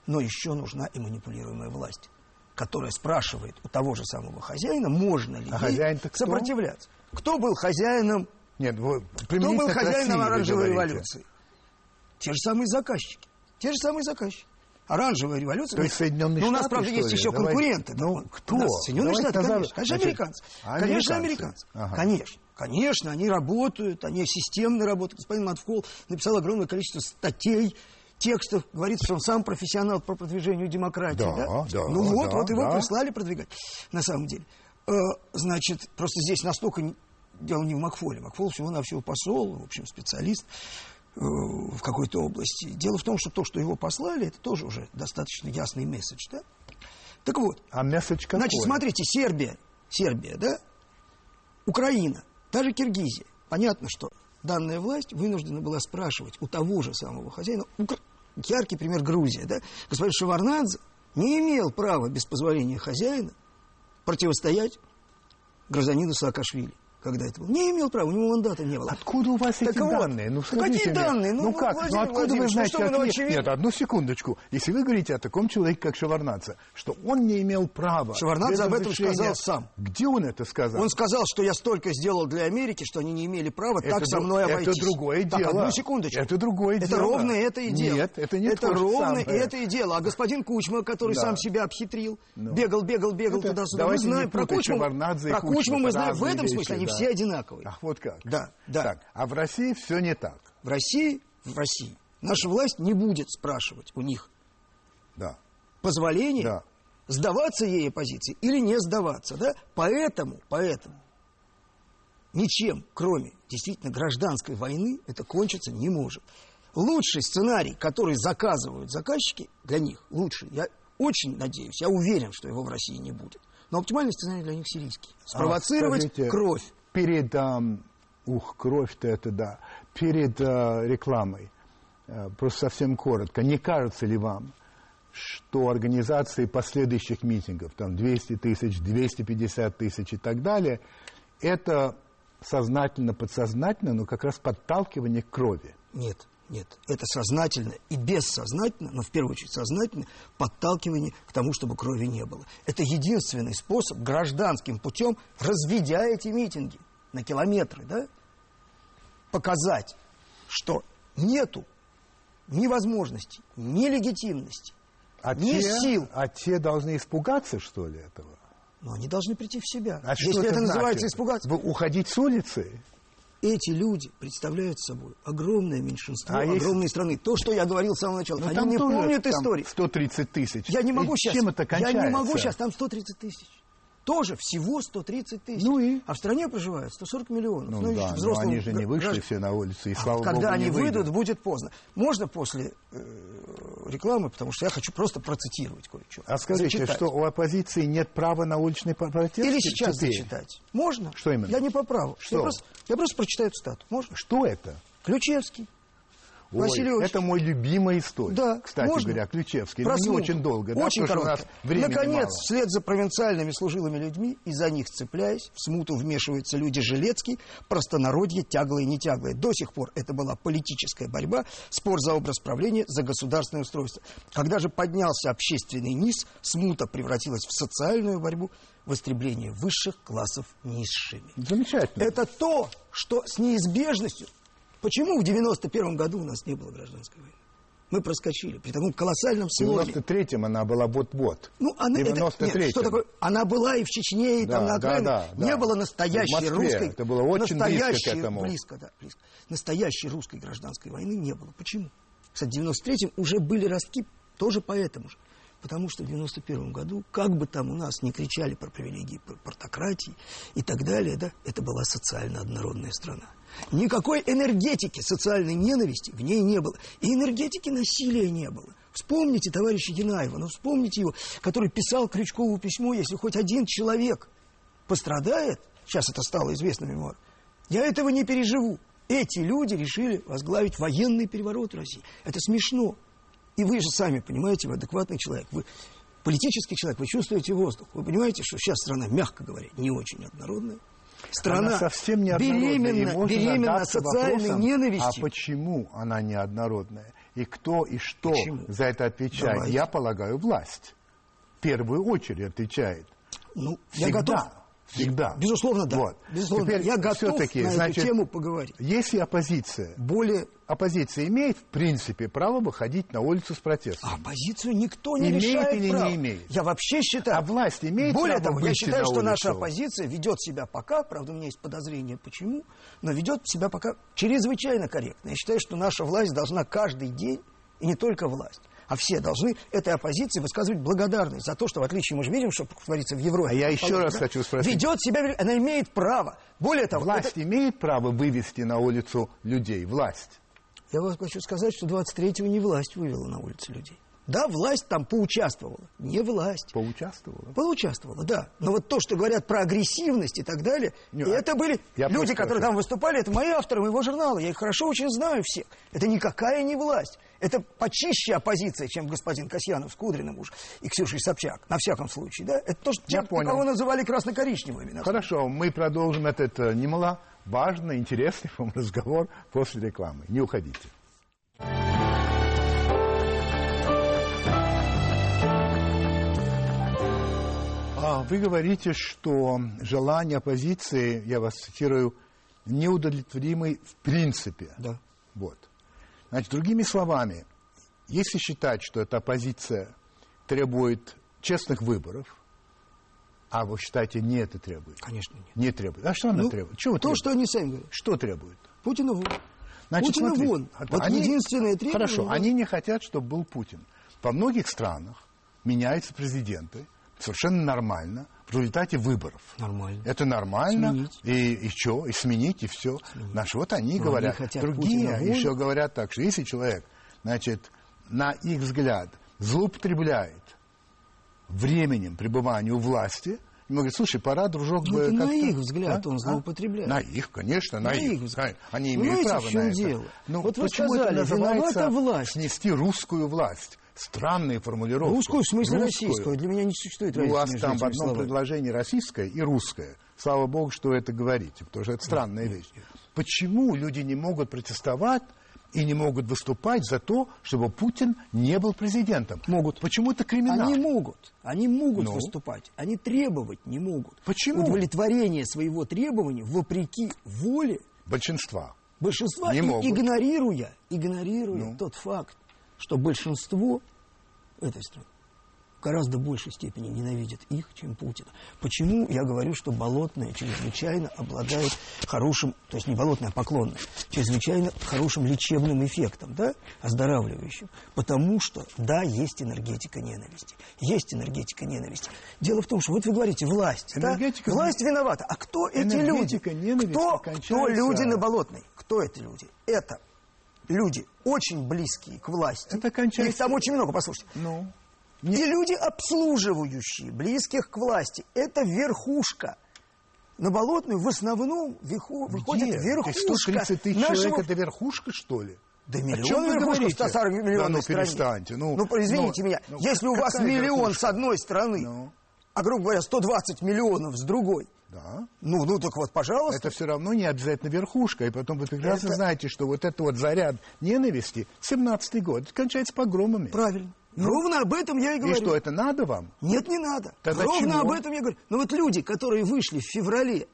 но еще нужна и манипулируемая власть, которая спрашивает у того же самого хозяина, можно ли А кто? сопротивляться. Кто был хозяином Нет, вы кто был России, хозяином вы оранжевой революции? Те же самые заказчики. Те же самые заказчики. Оранжевая революция. То есть Соединенные Ну, у нас, Штаты, правда, есть ли? еще Давайте. конкуренты. Ну, кто? Соединенные Давайте Штаты, конечно. Конечно, Значит, американцы. американцы. Конечно, американцы. Ага. Конечно. Конечно, они работают, они системно работают. Господин Матфкол написал огромное количество статей, текстов, говорит, что он сам профессионал по продвижению демократии. Да, Да, да, Ну вот, да, вот его да. прислали продвигать, на самом деле. Э, Значит, просто здесь настолько дело не в Макфоле. Макфол всего-навсего посол, в общем, специалист в какой-то области. Дело в том, что то, что его послали, это тоже уже достаточно ясный месседж, да? Так вот, А месседж какой? Значит, смотрите, Сербия, Сербия, да? Украина, даже Киргизия. Понятно, что данная власть вынуждена была спрашивать у того же самого хозяина. Укра- Яркий пример Грузия, да? Господин Шеварнадзе не имел права без позволения хозяина противостоять гражданину Саакашвили. Когда это было? Не имел права, у него мандата не было. Откуда у вас Так эти данные? Ну, ну какие мне. данные? Ну, Ну, ну, как? Ну, Владимир откуда вы ну знаете? ну, ответ? очевидно. Нет, одну секундочку. Если вы говорите о таком человеке, как Шеварнадзе, что он не имел права... Шеварнадзе об этом сказал сам. Где он это сказал? Он сказал, что я столько сделал для Америки, что они не имели права Это так со мной это обойтись. другое так, дело. одну секундочку. Это другое это дело. ровно это и дело. Нет, это не Это ровно самое. это и дело. А господин Кучма, который Да. сам себя обхитрил, Ну. бегал, бегал, бегал Это- туда-сюда. Мы знаем про Кучму. Про Кучму, мы это знаем. В этом смысле они. Все одинаковые. Ах, вот как. Да, да. Так, а в России все не так. в России, в России наша власть не будет спрашивать у них Да. позволения Да. сдаваться ей оппозиции или не сдаваться, да? Поэтому, поэтому ничем, кроме действительно гражданской войны, это кончиться не может. Лучший сценарий, который заказывают заказчики, для них лучший, я очень надеюсь, я уверен, что его в России не будет. Но оптимальный сценарий для них сирийский. Спровоцировать А, скажите, кровь. Перед, ух, кровь-то это да, перед а, рекламой, а, просто совсем коротко, не кажется ли вам, что организации последующих митингов, там 200 тысяч, 250 тысяч и так далее, это сознательно, подсознательно, но как раз подталкивание к крови. Нет, нет. Это сознательно и бессознательно, но в первую очередь сознательно, подталкивание к тому, чтобы крови не было. Это единственный способ гражданским путем, разведя эти митинги на километры, да, показать, что нету ни возможности, ни легитимности, А ни те, сил. а те должны испугаться, что ли, этого? Но они должны прийти в себя. А что Если это, называется испугаться. Вы уходить с улицы? Эти люди представляют собой огромное меньшинство А если- огромной страны. То, что я говорил с самого начала. Ну, они не помнят истории. 130 тысяч. Я не могу И сейчас. Чем это я кончается? не могу сейчас. Там 130 тысяч. Тоже всего 130 тысяч. Ну и? А в стране проживает 140 миллионов. Ну, Ну, да, но они же не вышли граждан- все на улицу, и А слава Когда богу, они выйдут, выйдут. будет поздно. Можно после э, рекламы, потому что я хочу просто процитировать кое-что. А скажите, Зачитать. что у оппозиции нет права на уличный протест? Или сейчас теперь? зачитать. Можно? Что именно? Я не по праву. Что? Я просто, я просто прочитаю цитату. Можно? Что это? Ключевский. Ой, Василий Ильич. это мой любимый историк. Да, Кстати можно. говоря, Ключевский. Ну, не Прослушал. очень долго, да, Очень что у нас времени Наконец, мало. вслед за провинциальными служилыми людьми и за них цепляясь, в смуту вмешиваются люди Жилецкий, простонародье, тяглые и не тяглые. До сих пор это была политическая борьба, спор за образ правления, за государственное устройство. Когда же поднялся общественный низ, смута превратилась в социальную борьбу, в истребление высших классов низшими. Замечательно. Это то, что с неизбежностью... Почему в 91 году у нас не было гражданской войны? Мы проскочили при таком колоссальном В сломе. 93-м она была вот-вот. Ну, она, В это, 93-м. нет, что такое? Она была и в Чечне, и там Да, на да, окраинах. да, да. Не было В настоящей Москве русской... это было очень близко к этому. Близко, да, близко. Настоящей русской гражданской войны не было. Почему? Кстати, в 93-м уже были ростки тоже поэтому же. Потому что в 91 году, как бы там у нас не кричали про привилегии пар- партократии и так далее, да, это была социально однородная страна. Никакой энергетики социальной ненависти в ней не было. И энергетики насилия не было. Вспомните товарища Янаева, ну вспомните его, который писал Крючкову письмо, если хоть один человек пострадает, сейчас это стало известно мемуар, я этого не переживу. Эти люди решили возглавить военный переворот России. Это смешно. И вы же сами понимаете, вы адекватный человек, вы политический человек, вы чувствуете воздух. Вы понимаете, что сейчас страна, мягко говоря, не очень однородная. Страна она совсем не беременна, беременна социальной вопросом, ненавистью. А почему она неоднородная? И кто и что Почему? за это отвечает? Давайте. Я полагаю, власть. В первую очередь отвечает. Ну, Всегда. я готов. Всегда. Безусловно, да. Вот. Безусловно, Теперь я готов всё-таки, на значит, эту тему поговорить. Если оппозиция, Более оппозиция имеет, в принципе, право выходить на улицу с протестом. А оппозицию никто не Имеет решает или не прав. имеет? Я считаю, считаю. А власть имеет Более право того, я считаю, что наша улицу? оппозиция ведет себя пока, правда, у меня есть подозрение, почему, но ведет себя пока чрезвычайно корректно. Я считаю, что наша власть должна каждый день, и не только власть, а все должны этой оппозиции высказывать благодарность за то, что, в отличие, мы же видим, что творится в Европе. А я еще Положено, раз хочу спросить. Ведет себя, она имеет право. Более того, Власть это- имеет право вывести на улицу людей? Власть. Я вам хочу сказать, что 23-го не власть вывела на улицы людей. Да, власть там поучаствовала. Не власть. Поучаствовала? Поучаствовала, да. Но вот то, что говорят про агрессивность и так далее, Не, и это были люди, которые это- там выступали, это мои авторы моего журнала, я их хорошо очень знаю всех. Это никакая не власть. Это почище оппозиция, чем господин Касьянов с Кудриным уж и Ксюшей Собчак, на всяком случае, да? Это то, что Я понял. кого называли красно-коричневыми. Хорошо, мы продолжим этот э, немало важный, интересный вам разговор после рекламы. Не уходите. А Вы говорите, что желание оппозиции, я вас цитирую, неудовлетворимый в принципе. Да. Вот. Значит, другими словами, если считать, что эта оппозиция требует честных выборов, а вы считаете, не это требует? Конечно, нет. Не требует. А что она Ну, требует? Чего то, требует? что они сами говорят. Что требует? Путина волю. Значит, Путина смотрите, вон. Вот единственное требование, Хорошо, они не хотят, чтобы был Путин. Во многих странах меняются президенты. Совершенно нормально. В результате выборов. Нормально. Это нормально. Сменить. И, и что? И сменить, и все. Наши вот они Но говорят. они Другие Путина еще говорят так, что если человек, значит, на их взгляд, злоупотребляет временем пребывания у власти, ему говорят, слушай, пора, дружок, Ну, бы на как-то- их взгляд А? он А? злоупотребляет. На их, конечно, на, На их. их. Они Понимаете, имеют в право на это. дело? Ну, Вот вы сказали, это виновата власть. снести русскую власть? Странные формулировки. Русскую в смысле Русскую. российскую. Для меня не существует Ну, у вас там в одном словами. предложении российское и русское. Слава богу, что вы это говорите, потому что это странная вещь. Почему люди не могут протестовать и не могут выступать за то, чтобы Путин не был президентом? Могут. Почему это криминал? Они могут. Они могут Ну? выступать. Они требовать не могут. Почему? Удовлетворение своего требования вопреки воле Большинства. большинства, Не и могут. игнорируя, игнорируя Ну? тот факт, что большинство этой страны в гораздо большей степени ненавидит их, чем Путина. Почему я говорю, что Болотная чрезвычайно обладает хорошим, то есть не Болотная, а Поклонная, чрезвычайно хорошим лечебным эффектом, да, оздоравливающим? Потому что, да, есть энергетика ненависти. Есть энергетика ненависти. Дело в том, что вот вы говорите, власть, да? Энергетика- власть виновата. А кто эти люди? Кто, кто люди на Болотной? Кто это люди? Это люди очень близкие к власти. Это кончается- Их там очень много, послушайте. Ну, И люди, обслуживающие близких к власти. Это верхушка. На Болотную в основном виху- выходит где? верхушка. 130 тысяч нашего- человек, это верхушка, что ли? Да О миллион чем вы верхушка в говорите? 140 миллионной Да ну, стране. перестаньте, ну, извините ну, меня. ну, Если у вас миллион верхушка? с одной стороны, Ну. а, грубо говоря, 120 миллионов с другой, Да. ну, ну так вот, пожалуйста. Это все равно не обязательно верхушка. И потом вы прекрасно Это- знаете, что вот это вот заряд ненависти, 17-й год, кончается погромами. Правильно. Ровно об этом я и И говорю. что, это надо вам? Нет, не надо. Тогда Ровно чего? об этом я говорю. Но вот люди, которые вышли в феврале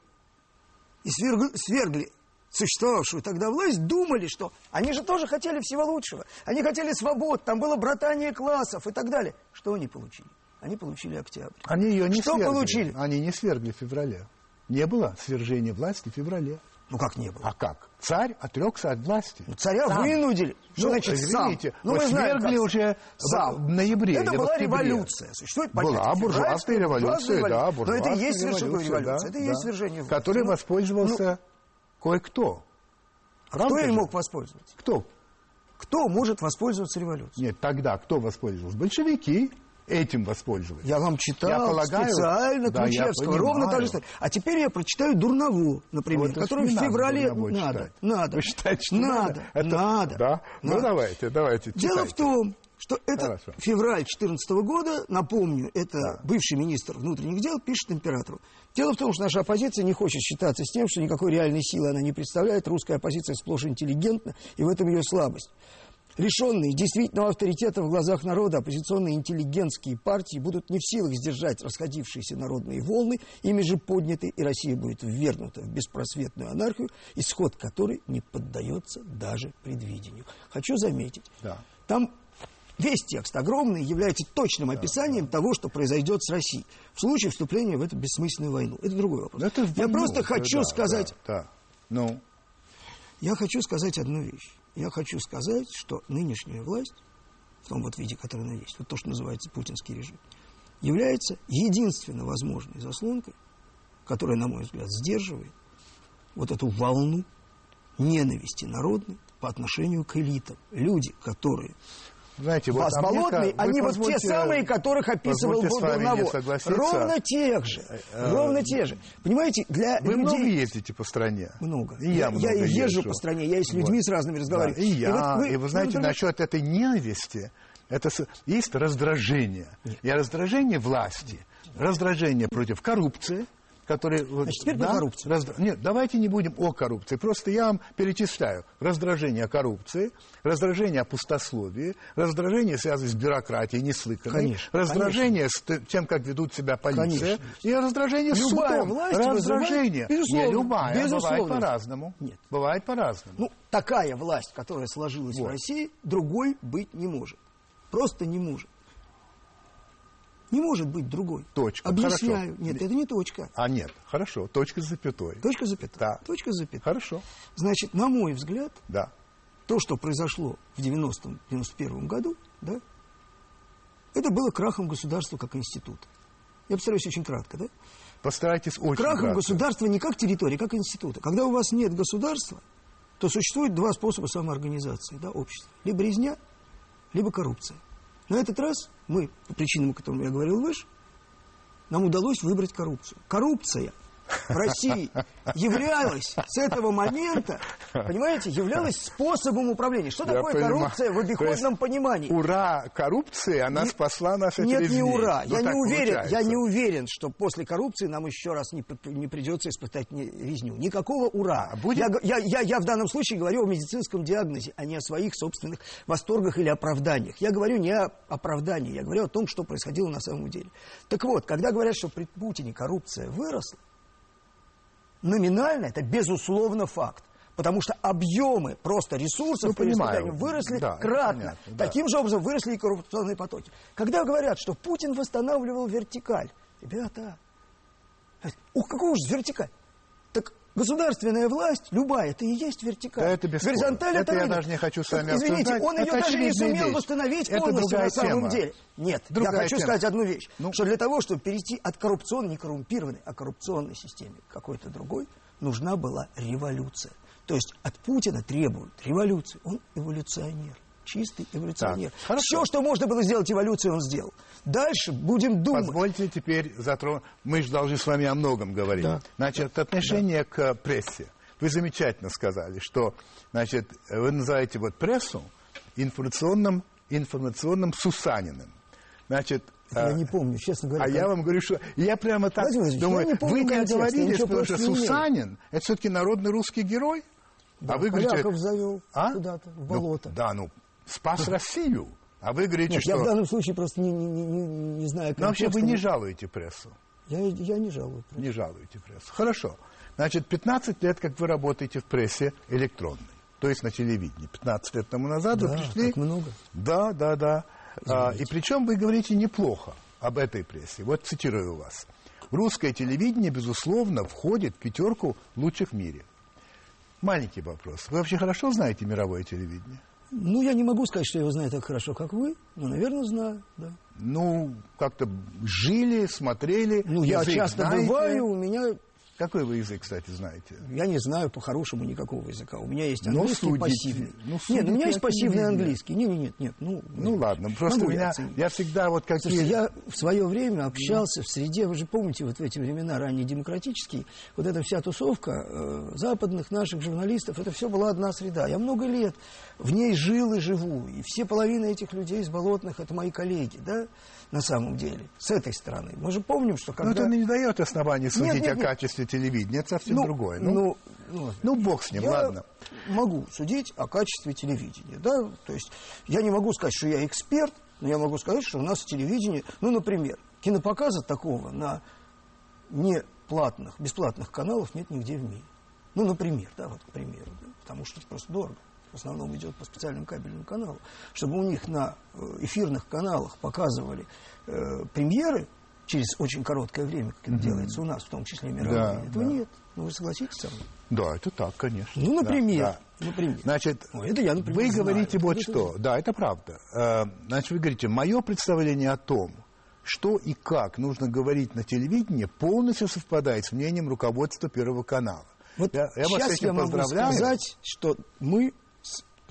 и свергли, свергли существовавшую тогда власть, думали, что они же тоже хотели всего лучшего. Они хотели свобод, там было братание классов и так далее. Что они получили? Они получили октябрь. Они ее не Что свергли. получили? Они не свергли в феврале. Не было свержения власти в феврале. Ну как не было? А как? Царь отрекся от власти. Ну, царя Сам. вынудили. Что Ну, значит извините, сам? Ну, вот мы знаем, свергли как. уже сам. в ноябре Это была октябре. революция. Существует Была понятие буржуазная февральская, революция, буржуазная да, революция. буржуазная Но это и есть совершенно революция, революция. да, это и есть да. свержение власти. Которой Ну, воспользовался кое-кто. Кто им мог воспользоваться? Кто? Кто может воспользоваться революцией? Нет, тогда кто воспользовался? Большевики этим воспользовались. Я вам читал Я полагаю, специально да, Ключевского, ровно так же. А теперь я прочитаю Дурнову, например, Вот который в феврале... Надо, читать. надо. Вы считаете, что надо? надо? Это- надо. Да? Ну, надо. давайте, давайте, Дело в читайте. том, что это Хорошо. февраль 2014 года, напомню, это бывший министр внутренних дел пишет императору. Дело в том, что наша оппозиция не хочет считаться с тем, что никакой реальной силы она не представляет. Русская оппозиция сплошь интеллигентна, и в этом ее слабость. Лишенные действительного авторитета в глазах народа, оппозиционные интеллигентские партии будут не в силах сдержать расходившиеся народные волны, ими же подняты, и Россия будет ввергнута в беспросветную анархию, исход которой не поддается даже предвидению. Хочу заметить, Да. там весь текст огромный является точным описанием того, что произойдет с Россией в случае вступления в эту бессмысленную войну. Это другой вопрос. Ну, это Я войну, просто хочу да, сказать, Да, да. Ну, я хочу сказать одну вещь. Я хочу сказать, что нынешняя власть, в том вот виде, который она есть, вот то, что называется путинский режим, является единственно возможной заслонкой, которая, на мой взгляд, сдерживает вот эту волну ненависти народной по отношению к элитам. Люди, которые знаете, вот... вас а вы они вот те самые, которых описывал согласиться. Ровно тех же. э, Ровно те же. Понимаете, для Вы людей... много ездите по стране? Много. И я, много и езжу езжу. по стране, я и с людьми Вот. с разными разговариваю. Да, и я. вот И вы, знаете, ну, насчет этой ненависти, это есть раздражение. И раздражение власти, раздражение против коррупции, которые... вот, Значит, теперь про коррупцию. раздра- Нет, давайте не будем о коррупции. Просто я вам перечисляю. Раздражение о коррупции, раздражение о пустословии, раздражение, связанное с бюрократией, неслыханной, Конечно, раздражение с т- тем, как ведут себя полиция, Конечно. и раздражение с Любая судом. власть раздражение. безусловно, Не любая, безусловно. бывает по-разному. Нет. Бывает по-разному. Ну, такая власть, которая сложилась в Вот. России, другой быть не может. Просто не может. Не может быть другой. Точка. Объясняю. Хорошо. Нет, это не точка. А нет, хорошо, точка с запятой. Точка запятая. Да. Точка запятая. Хорошо, Значит, на мой взгляд, да. то, что произошло в 90-91 году, да, это было крахом государства как института. Я постараюсь очень кратко, да? Постарайтесь очень Крахом кратко. государства не как территории, как института. Когда у вас нет государства, то существует два способа самоорганизации да, общества. Либо резня, либо коррупция. На этот раз мы, по причинам, о которых я говорил выше, нам удалось выбрать коррупцию. Коррупция в России являлась с этого момента, понимаете, являлась способом управления. Что Я такое понимаю. коррупция в обиходном понимании? Ура, коррупции, она Не- спасла наше Нет, не ура. Ну, я не уверен, я не уверен, что после коррупции нам еще раз не, не придется испытать не- резню. Никакого ура. А будет- Я, я, я, я в данном случае говорю о медицинском диагнозе, а не о своих собственных восторгах или оправданиях. Я говорю не о оправдании, я говорю о том, что происходило на самом деле. Так вот, когда говорят, что при Путине коррупция выросла, номинально это безусловно факт. Потому что объемы просто ресурсов Ну, по понимаю. выросли Да, кратно. понятно, да. Таким же образом выросли и коррупционные потоки. Когда говорят, что Путин восстанавливал вертикаль, ребята, ух, какую же вертикаль? Государственная власть, любая, это и есть вертикаль. Да, это бесспорно. Горизонталь Это я рынок. даже не хочу с вами Извините, обсуждать. он ее Это даже не сумел вещь. восстановить Это полностью на самом тема. деле. Нет, Другая я хочу тема. сказать одну вещь. Ну. Что для того, чтобы перейти от коррупционной, не коррумпированной, а коррупционной системе к какой-то другой, нужна была революция. То есть от Путина требуют революции. Он эволюционер. Чистый эволюционер. Так, хорошо. Все, что можно было сделать эволюцией, он сделал. Дальше будем думать. Позвольте теперь затронуть... Мы же должны с вами о многом говорить. Да. Значит, отношение к прессе. Вы замечательно сказали, что, значит, вы называете вот прессу информационным, информационным Сусаниным. Значит, Я а, не помню, честно говоря. А я вам говорю, что я прямо так Владимир думаю, я не помню вы не оговорились, потому что имею. Сусанин это все-таки народный русский герой. Да, а вы говорите... Поляков завел А? куда-то, в Ну, болото. да, ну, спас Россию. А вы говорите, Нет, что... я в данном случае просто не, не, не, не, не знаю Ну, вообще вы не жалуете прессу. Я, я не жалую. Не жалуете прессу. Хорошо. Значит, 15 лет, как вы работаете в прессе электронной, то есть на телевидении. 15 лет тому назад Да, вы пришли... так много. Да, да, да. А, и причем вы говорите неплохо об этой прессе. Вот цитирую вас. Русское телевидение, безусловно, входит в пятерку лучших в мире. Маленький вопрос. Вы вообще хорошо знаете мировое телевидение? Ну, я не могу сказать, что я его знаю так хорошо, как вы, но, наверное, знаю, да. Ну, как-то жили, смотрели. Ну, я часто знаете? бываю, у меня, Какой вы язык, кстати, знаете? я не знаю по-хорошему никакого языка. У меня есть Ну, английский судите. пассивный. Ну, нет, судите у меня есть пассивный английский. Нет, нет, нет, нет. Ну, Ну, ладно. Просто я меня, я всегда вот какие... Слушайте, я в свое время общался в среде, вы же помните, вот в эти времена ранее демократические, вот эта вся тусовка э, западных наших журналистов, это все была одна среда. Я много лет в ней жил и живу, и все половины этих людей из болотных, это мои коллеги, да, на самом деле, с этой стороны. Мы же помним, что Но когда... это не дает оснований судить нет, о нет. качестве телевидения. Это совсем ну, другое. Ну, ну, ну, ну, бог с ним, я ладно. могу судить о качестве телевидения, да, то есть я не могу сказать, что я эксперт, но я могу сказать, что у нас телевидение, ну, например, кинопоказа такого на неплатных, бесплатных каналах нет нигде в мире. Ну, например, да, вот, к примеру, да, потому что это просто дорого. В основном идет по специальным кабельным каналам. Чтобы у них на э, эфирных каналах показывали э, премьеры через очень короткое время, как это делается у нас, в том числе мировые, Да, этого да. нет. Ну, вы согласитесь со мной? Да, это так, конечно. Ну, Да, например. да. например. Значит, Ну, это я, например, вы говорите Это вот это- что. Да, это правда. Э, Значит, вы говорите, мое представление о том, что и как нужно говорить на телевидении, полностью совпадает с мнением руководства Первого канала. Вот я, я вас сейчас с этим я могу сказать, что мы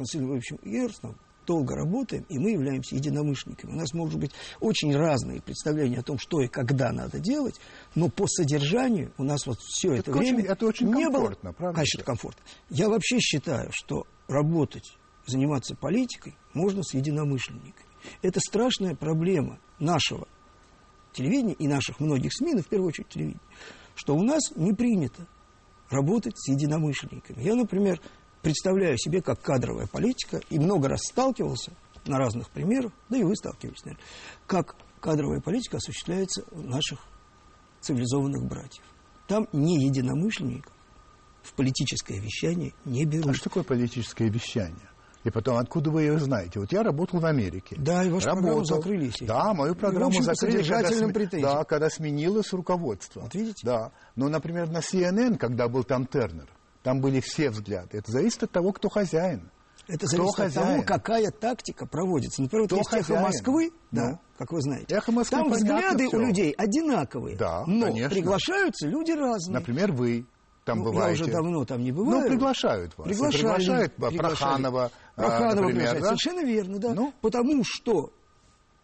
с Константином Ивановичем Ерсном долго работаем, и мы являемся единомышленниками. У нас, может быть, очень разные представления о том, что и когда надо делать, но по содержанию у нас вот все это, Это очень- время это очень не комфортно, было... правда Конечно, это комфортно. Я вообще считаю, что работать, заниматься политикой можно с единомышленниками. Это страшная проблема нашего телевидения и наших многих СМИ, но в первую очередь телевидения, что у нас не принято работать с единомышленниками. Я, например, представляю себе, как кадровая политика, и много раз сталкивался на разных примерах, да и вы сталкивались, наверное, как кадровая политика осуществляется у наших цивилизованных братьев. Там не единомышленников в политическое вещание не берут. А что такое политическое вещание? И потом, откуда вы ее знаете? Вот я работал в Америке. Да, и вашу программу Работал. закрыли, естественно. Да, мою программу по закрыли, когда, сме- да, когда сменилось руководство. Вот видите? Да. Но, например, на CNN, когда был там Тернер, там были все взгляды. Это зависит от того, кто хозяин. Это зависит Кто от того, какая тактика проводится. Например, Кто вот есть хозяин? эхо Москвы, да, да, как вы знаете. Эхо Москвы Там взгляды все. у людей одинаковые. Да, но конечно. приглашаются люди разные. Например, вы там ну, бываете. Я уже давно там не бываю. Ну, приглашают вас. Приглашали, приглашают Проханова, Проханова например, да? Совершенно верно, да. Ну? Потому что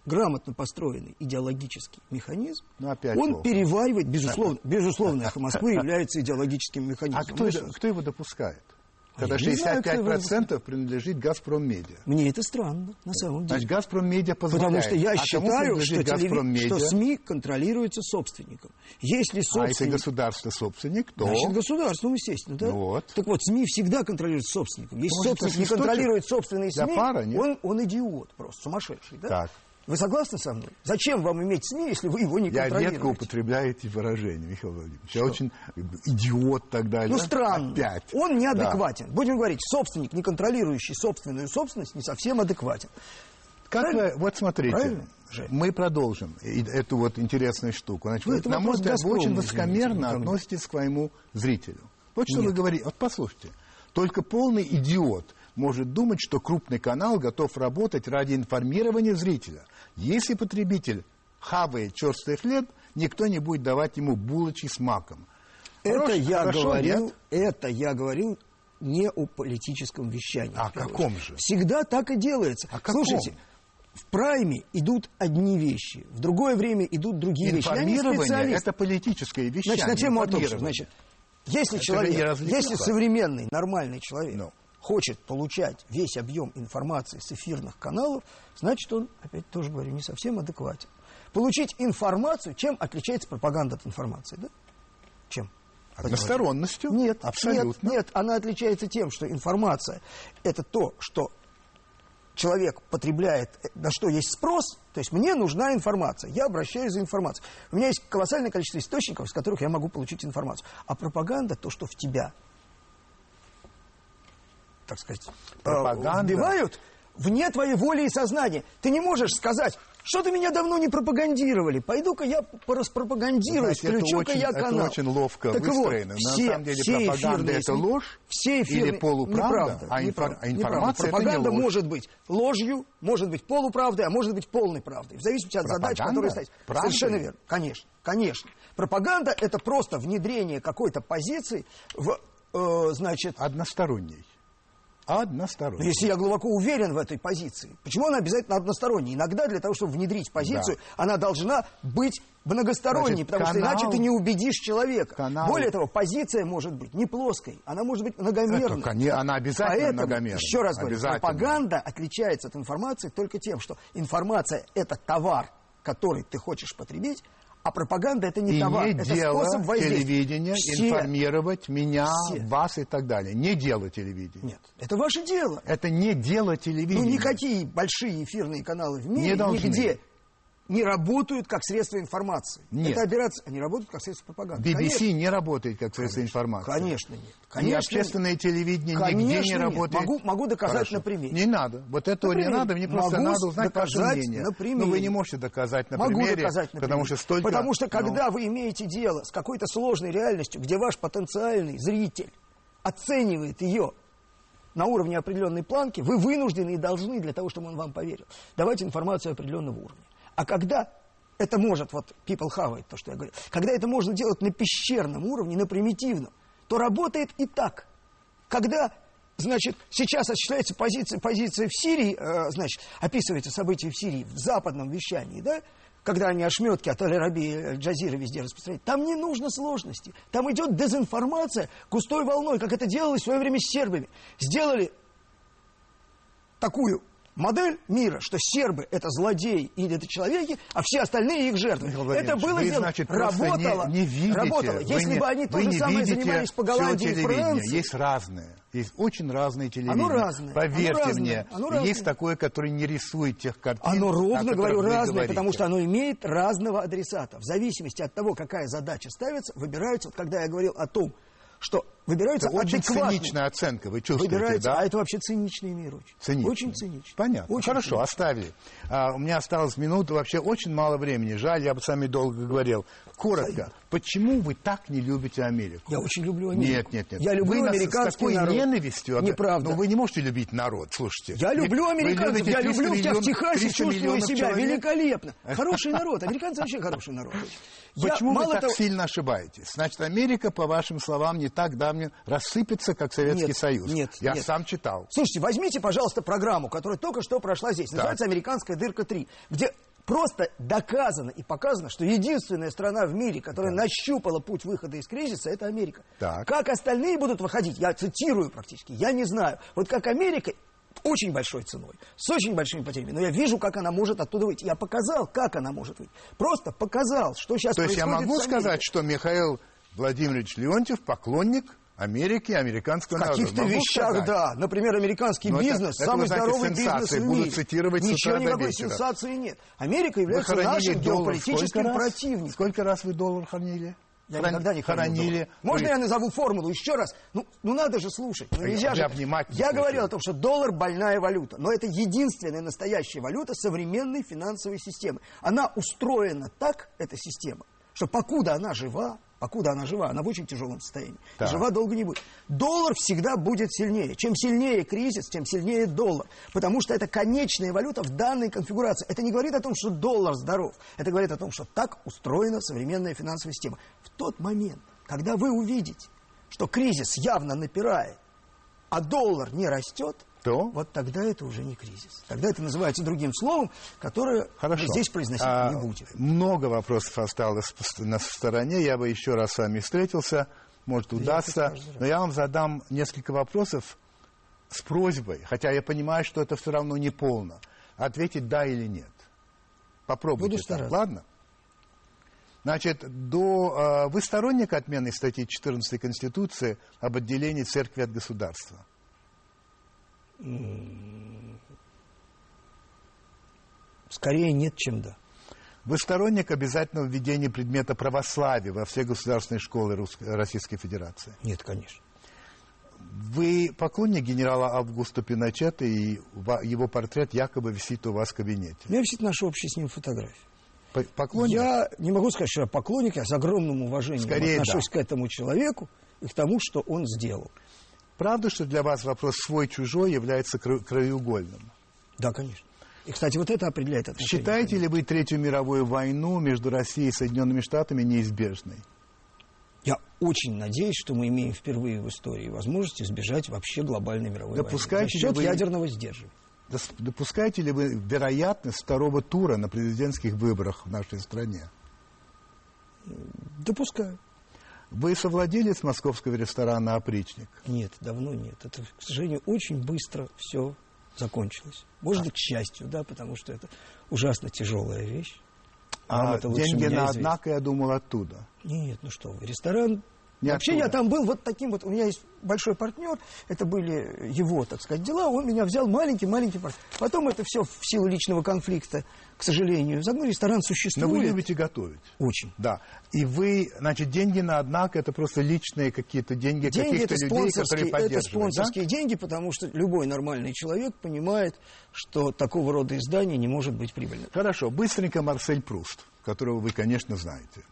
грамотно построенный идеологический механизм, ну, опять он плохо. переваривает, безусловно, безусловно, эхо Москвы является идеологическим механизмом. А кто, кто его допускает? Когда 65% знаю, принадлежит «Газпром Медиа». Мне это странно, на самом деле. Значит, «Газпром Медиа» позволяет. Потому что я а считаю, что, телеви... что СМИ контролируются собственником. Если собственник... А если государство собственник, то... Значит, государством, естественно, да? Вот. Так вот, СМИ всегда контролируются собственником. Если Может, собственник не контролирует собственные СМИ, пара, он, он идиот просто, сумасшедший, да? Так. Вы согласны со мной? Зачем вам иметь СМИ, если вы его не контролируете? Я редко употребляю эти выражения, Михаил Владимирович. Что? Я очень идиот так далее. Ну, странно. Опять. Он неадекватен. Да. Будем говорить, собственник, не контролирующий собственную собственность, не совсем адекватен. Как вы, вот смотрите, Правильно? мы продолжим эту вот интересную штуку. Значит, вы, на мой взгляд, вы очень высокомерно относитесь к своему зрителю. Вот что Нет. вы говорите. Вот послушайте. Только полный идиот может думать, что крупный канал готов работать ради информирования зрителя. Если потребитель хавает черствый хлеб, никто не будет давать ему булочки с маком. Это Хорош, я хорошо, говорил, нет? это я говорил не о политическом вещании. А о каком же? Всегда так и делается. О каком? Слушайте, в прайме идут одни вещи, в другое время идут другие вещи. Информирование – это политическое вещание. Значит, на тему о том, что, значит, если это человек, если современный, нормальный человек no. Хочет получать весь объем информации с эфирных каналов, значит, он, опять тоже говорю, не совсем адекватен. Получить информацию, чем отличается пропаганда от информации, да? Чем? Односторонностью? Нет, абсолютно. Нет, нет, она отличается тем, что информация – это то, что человек потребляет, на что есть спрос, то есть мне нужна информация, я обращаюсь за информацией. У меня есть колоссальное количество источников, из которых я могу получить информацию. А пропаганда – то, что в тебя так сказать, э, Пропаганда. вбивают вне твоей воли и сознания. Ты не можешь сказать, что ты меня давно не пропагандировали. Пойду-ка я пораспропагандирую, включу-ка я канал. Это очень ловко так выстроено. Вот, все, На самом деле все пропаганда это ложь все эфирные... или полуправда, неправда, а, неправда, а информация Пропаганда это не ложь. может быть ложью, может быть полуправдой, а может быть полной правдой. В зависимости от пропаганда? задач, которые стоят. Правдой? Совершенно верно. Конечно, конечно. Пропаганда это просто внедрение какой-то позиции в, э, значит... Односторонней. Односторонне. Но если я глубоко уверен в этой позиции, почему она обязательно односторонняя? Иногда для того, чтобы внедрить позицию, да. она должна быть многосторонней, Значит, потому канал, что иначе ты не убедишь человека. Канал... Более того, позиция может быть не плоской, она может быть многомерной. Это, она обязательно Поэтому, многомерная. Еще раз говорю, пропаганда отличается от информации только тем, что информация – это товар, который ты хочешь потребить, а пропаганда это не и товар, не это дело способ телевидения все, информировать меня, все. вас и так далее. Не дело телевидения. Нет, это ваше дело. Это не дело телевидения. Ну, никакие большие эфирные каналы в мире, не должны. нигде не работают как средство информации. Нет. Это операция, они работают как средство пропаганды. BBC Конечно. не работает как средство Конечно. информации. Конечно нет. Конечно, и общественное нет. телевидение Конечно нигде не нет. работает. Могу, могу доказать Хорошо. на примере. Не надо. Вот этого не надо. Мне просто могу надо узнать ваше мнение. На примере. Но вы не можете доказать на могу примере. доказать на потому примере. что столько... Потому что когда ну... вы имеете дело с какой-то сложной реальностью, где ваш потенциальный зритель оценивает ее на уровне определенной планки, вы вынуждены и должны для того, чтобы он вам поверил, давать информацию определенного уровня. А когда это может, вот people it, то, что я говорю, когда это можно делать на пещерном уровне, на примитивном, то работает и так. Когда, значит, сейчас осуществляется позиция, позиция в Сирии, э, значит, описывается события в Сирии в западном вещании, да, когда они ошметки от Аль-Раби Джазира везде распространяют, там не нужно сложности. Там идет дезинформация густой волной, как это делалось в свое время с сербами. Сделали такую модель мира, что сербы это злодеи или это человеки, а все остальные их жертвы. Это было вы, дело, значит, работало, не, не видите, работало. Если не, бы они то же самое занимались по Голландии и Франции. Есть разные, есть очень разные телевидения. Оно разное. Поверьте оно разное, мне, оно разное. есть такое, которое не рисует тех картин. Оно ровно, говорю, разное, говорите. потому что оно имеет разного адресата. В зависимости от того, какая задача ставится, выбираются. Вот когда я говорил о том, что Выбираются это очень адекватные. циничная оценка, вы чувствуете, Выбираются, да? а это вообще циничный мир очень. Циничный. Очень циничный. Понятно. Очень Хорошо, циничный. оставили. А, у меня осталось минута, вообще очень мало времени. Жаль, я бы с вами долго говорил. Коротко. Почему вы так не любите Америку? Я очень люблю Америку. Нет, нет, нет. Я люблю вы американский с такой народ. ненавистью. Неправда. Ну, вы не можете любить народ, слушайте. Я люблю американцев, я 300 люблю, я в Техасе 300 чувствую себя человек. великолепно. Хороший народ, американцы вообще хороший народ. Я Почему вы так того- сильно ошибаетесь? Значит, Америка, по вашим словам, не так давно рассыпется, как Советский Нет, Союз. нет, Я нет. сам читал. Слушайте, возьмите, пожалуйста, программу, которая только что прошла здесь. Называется «Американская дырка 3», где просто доказано и показано, что единственная страна в мире, которая нащупала путь выхода из кризиса, это Америка. Так. Как остальные будут выходить, я цитирую практически, я не знаю. Вот как Америка очень большой ценой, с очень большими потерями, но я вижу, как она может оттуда выйти. Я показал, как она может выйти. Просто показал, что сейчас То есть я происходит могу сказать, что Михаил Владимирович Леонтьев поклонник Америки, американского В народа. каких-то Могу вещах, сказать? да. Например, американский Но это- бизнес, это, самый вы знаете, здоровый бизнес в мире. цитировать Ничего никакой вечера. сенсации нет. Америка является нашим геополитическим сколько раз? противником. Сколько раз вы доллар хоронили? Я Хран- никогда не хоронил хоронили. доллар. Можно Вы- я назову формулу еще раз? Ну, ну надо же слушать. Ну, Я- нельзя же. я говорил о том, что доллар больная валюта, но это единственная настоящая валюта современной финансовой системы. Она устроена так, эта система, что покуда она жива, покуда она жива, она в очень тяжелом состоянии. Так. Жива долго не будет. Доллар всегда будет сильнее. Чем сильнее кризис, тем сильнее доллар. Потому что это конечная валюта в данной конфигурации. Это не говорит о том, что доллар здоров. Это говорит о том, что так устроена современная финансовая система. В тот момент, когда вы увидите, что кризис явно напирает, а доллар не растет, То? вот тогда это уже не кризис. Тогда это называется другим словом, которое Хорошо. мы здесь произносить А, не будем. Много вопросов осталось на стороне. Я бы еще раз с вами встретился. Может, удастся. каждый раз. Но я вам задам несколько вопросов с просьбой, хотя я понимаю, что это все равно не полно. Ответить да или нет. Попробуйте. Буду так, стараться. ладно? Значит, до, э, вы сторонник отмены статьи 14 Конституции об отделении церкви от государства? Скорее нет, чем да. Вы сторонник обязательного введения предмета православия во все государственные школы Рус- Российской Федерации? Нет, конечно. Вы поклонник генерала Августа Пиночета, и его портрет якобы висит у вас в кабинете. У меня висит наша общая с ним фотография. Поклонник? Я не могу сказать, что я поклонник, я с огромным уважением Скорее, отношусь да. к этому человеку и к тому, что он сделал. Правда, что для вас вопрос свой-чужой является кра- краеугольным? Да, конечно. И, кстати, вот это определяет отношение. Считаете ли вы Третью мировую войну между Россией и Соединенными Штатами неизбежной? Я очень надеюсь, что мы имеем впервые в истории возможность избежать вообще глобальной мировой Допускаете войны. За счет ли вы- ядерного сдерживания. Допускаете ли вы вероятность второго тура на президентских выборах в нашей стране? Допускаю. Вы совладелец московского ресторана «Опричник». Нет, давно нет. Это, к сожалению, очень быстро все закончилось. Может быть, к счастью, да, потому что это ужасно тяжелая вещь. Вам А деньги на известно. «Однако», я думал, оттуда. Нет, ну что вы, ресторан... Не Вообще оттуда. я там был вот таким вот, у меня есть большой партнер, это были его, так сказать, дела, он меня взял маленький-маленький партнер. Потом это все в силу личного конфликта, к сожалению, загнули, ресторан Но существует. вы любите готовить. Очень. Да. И вы, значит, деньги на «Однако» это просто личные какие-то деньги, Деньги каких-то это людей, которые спонсорские, это поддерживают. да? спонсорские деньги, потому что любой нормальный человек понимает, что такого рода издание не может быть прибыльным. Хорошо. Быстренько Марсель Пруст, которого вы, конечно, знаете.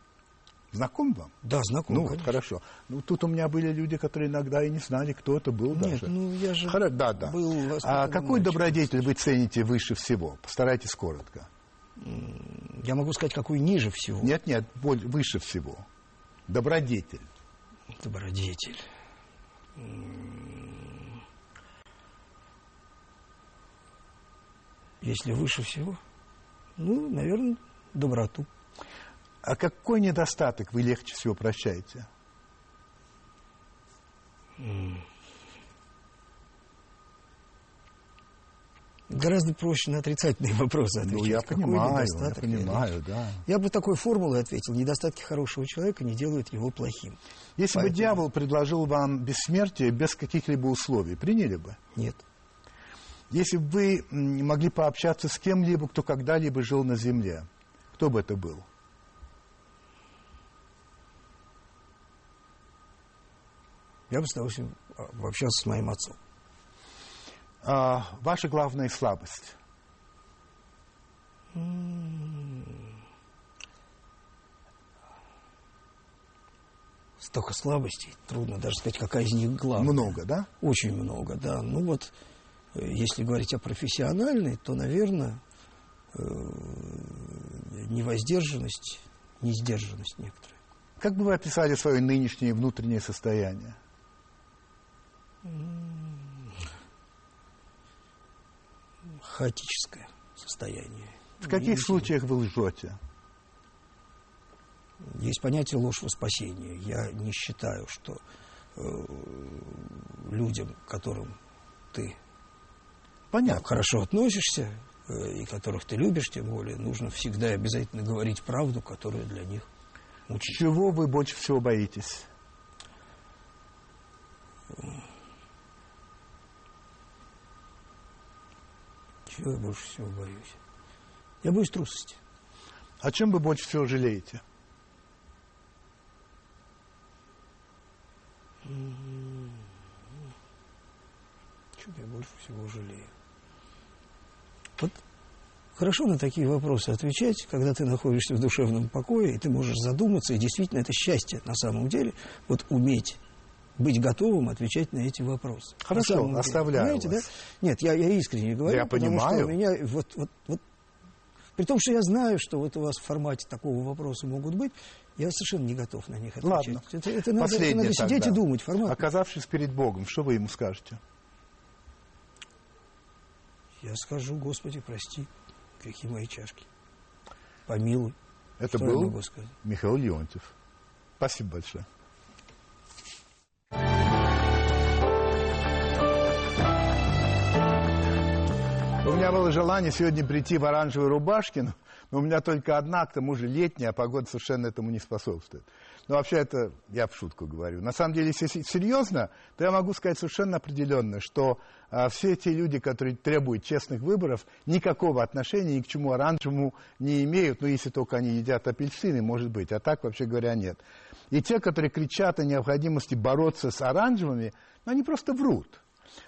Знаком вам? Да, знаком, Ну, вот, конечно. хорошо. Ну, тут у меня были люди, которые иногда и не знали, кто это был Нет, даже. ну я же Хоро- Да, да. был а какой мальчиком. добродетель вы цените выше всего? Постарайтесь коротко. Я могу сказать, какой ниже всего. Нет, нет, выше всего. Добродетель. Добродетель. Если выше всего, ну, наверное, доброту. А какой недостаток вы легче всего прощаете? Гораздо проще на отрицательные вопросы отвечать. Ну, я Какой понимаю, я понимаю, да. Я бы такой формулой ответил. Недостатки хорошего человека не делают его плохим. Если бы Поэтому- дьявол предложил вам бессмертие без каких-либо условий, приняли бы? Нет. Если бы вы могли пообщаться с кем-либо, кто когда-либо жил на земле, кто бы это был? Я бы с удовольствием а, общался с моим отцом. А, ваша главная слабость? Столько слабостей, трудно даже сказать, какая из них главная. Много, да? Очень много, да. Ну вот, э, если говорить о профессиональной, то, наверное, э, невоздержанность, несдержанность некоторая. Как бы вы описали свое нынешнее внутреннее состояние? Хаотическое состояние. В каких случаях вы лжете? Есть понятие ложь во спасение. Я не считаю, что э, людям, к которым ты Понятно. хорошо относишься, э, и которых ты любишь, тем более, нужно всегда и обязательно говорить правду, которая для них мучительна. Чего вы больше всего боитесь? Чего я больше всего боюсь? Я боюсь трусости. О чем вы больше всего жалеете? Чего я больше всего жалею? Вот хорошо на такие вопросы отвечать, когда ты находишься в душевном покое, и ты можешь задуматься, и действительно это счастье на самом деле, вот уметь быть готовым отвечать на эти вопросы. Хорошо, На оставляю Понимаете, вас. да? Нет, я, я искренне говорю, Я потому понимаю. что у меня вот, вот, вот при том, что я знаю, что вот у вас в формате такого вопроса могут быть, я совершенно не готов на них отвечать. Ладно. Это, это надо, это Последнее надо сидеть тогда. и думать. Формат. Оказавшись перед Богом, что вы ему скажете? Я скажу, Господи, прости грехи моей чашки. Помилуй. Это Что был? Михаил Леонтьев. Спасибо большое. Меня было желание сегодня прийти в оранжевой рубашке, но у меня только одна, к тому же летняя, а погода совершенно этому не способствует. Но вообще это я в шутку говорю. На самом деле, если серьезно, то я могу сказать совершенно определенно, что а, все те люди, которые требуют честных выборов, никакого отношения ни к чему оранжевому не имеют, ну, если только они едят апельсины, может быть, а так, вообще говоря, нет. И те, которые кричат о необходимости бороться с оранжевыми, ну, они просто врут.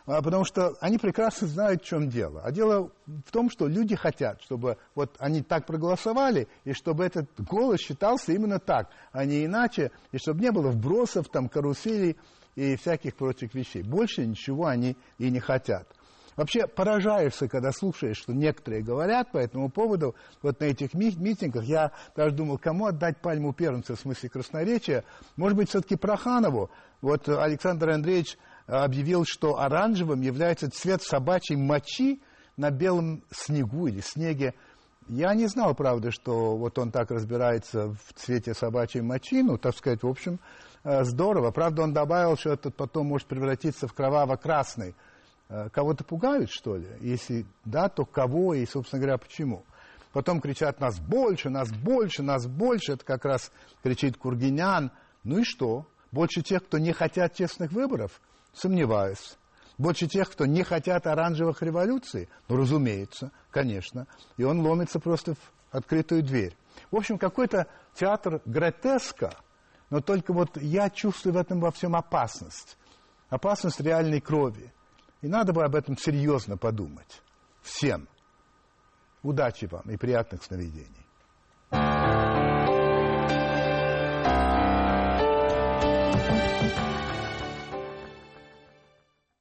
А, Потому что они прекрасно знают, в чем дело. А дело в том, что люди хотят, чтобы вот они так проголосовали, и чтобы этот голос считался именно так, а не иначе, и чтобы не было вбросов, там, каруселей и всяких прочих вещей. Больше ничего они и не хотят. Вообще поражаешься, когда слушаешь, что некоторые говорят по этому поводу, вот на этих ми- митингах, я даже думал, кому отдать пальму первенца в смысле красноречия, может быть, все-таки Проханову. Вот Александр Андреевич объявил, что оранжевым является цвет собачьей мочи на белом снегу или снеге. Я не знал, правда, что вот он так разбирается в цвете собачьей мочи, ну, так сказать, в общем, э, здорово. Правда, он добавил, что этот потом может превратиться в кроваво-красный. Э, Кого-то пугают, что ли? Если да, то кого и, собственно говоря, почему? Потом кричат «нас больше, нас больше, нас больше». Это как раз кричит Кургинян. Ну и что? Больше тех, кто не хотят честных выборов? Сомневаюсь. Больше тех, кто не хотят оранжевых революций? Ну, разумеется, конечно. И он ломится просто в открытую дверь. В общем, какой-то театр гротеска, но только вот я чувствую в этом во всем опасность. Опасность реальной крови. И надо бы об этом серьезно подумать. Всем. Удачи вам и приятных сновидений.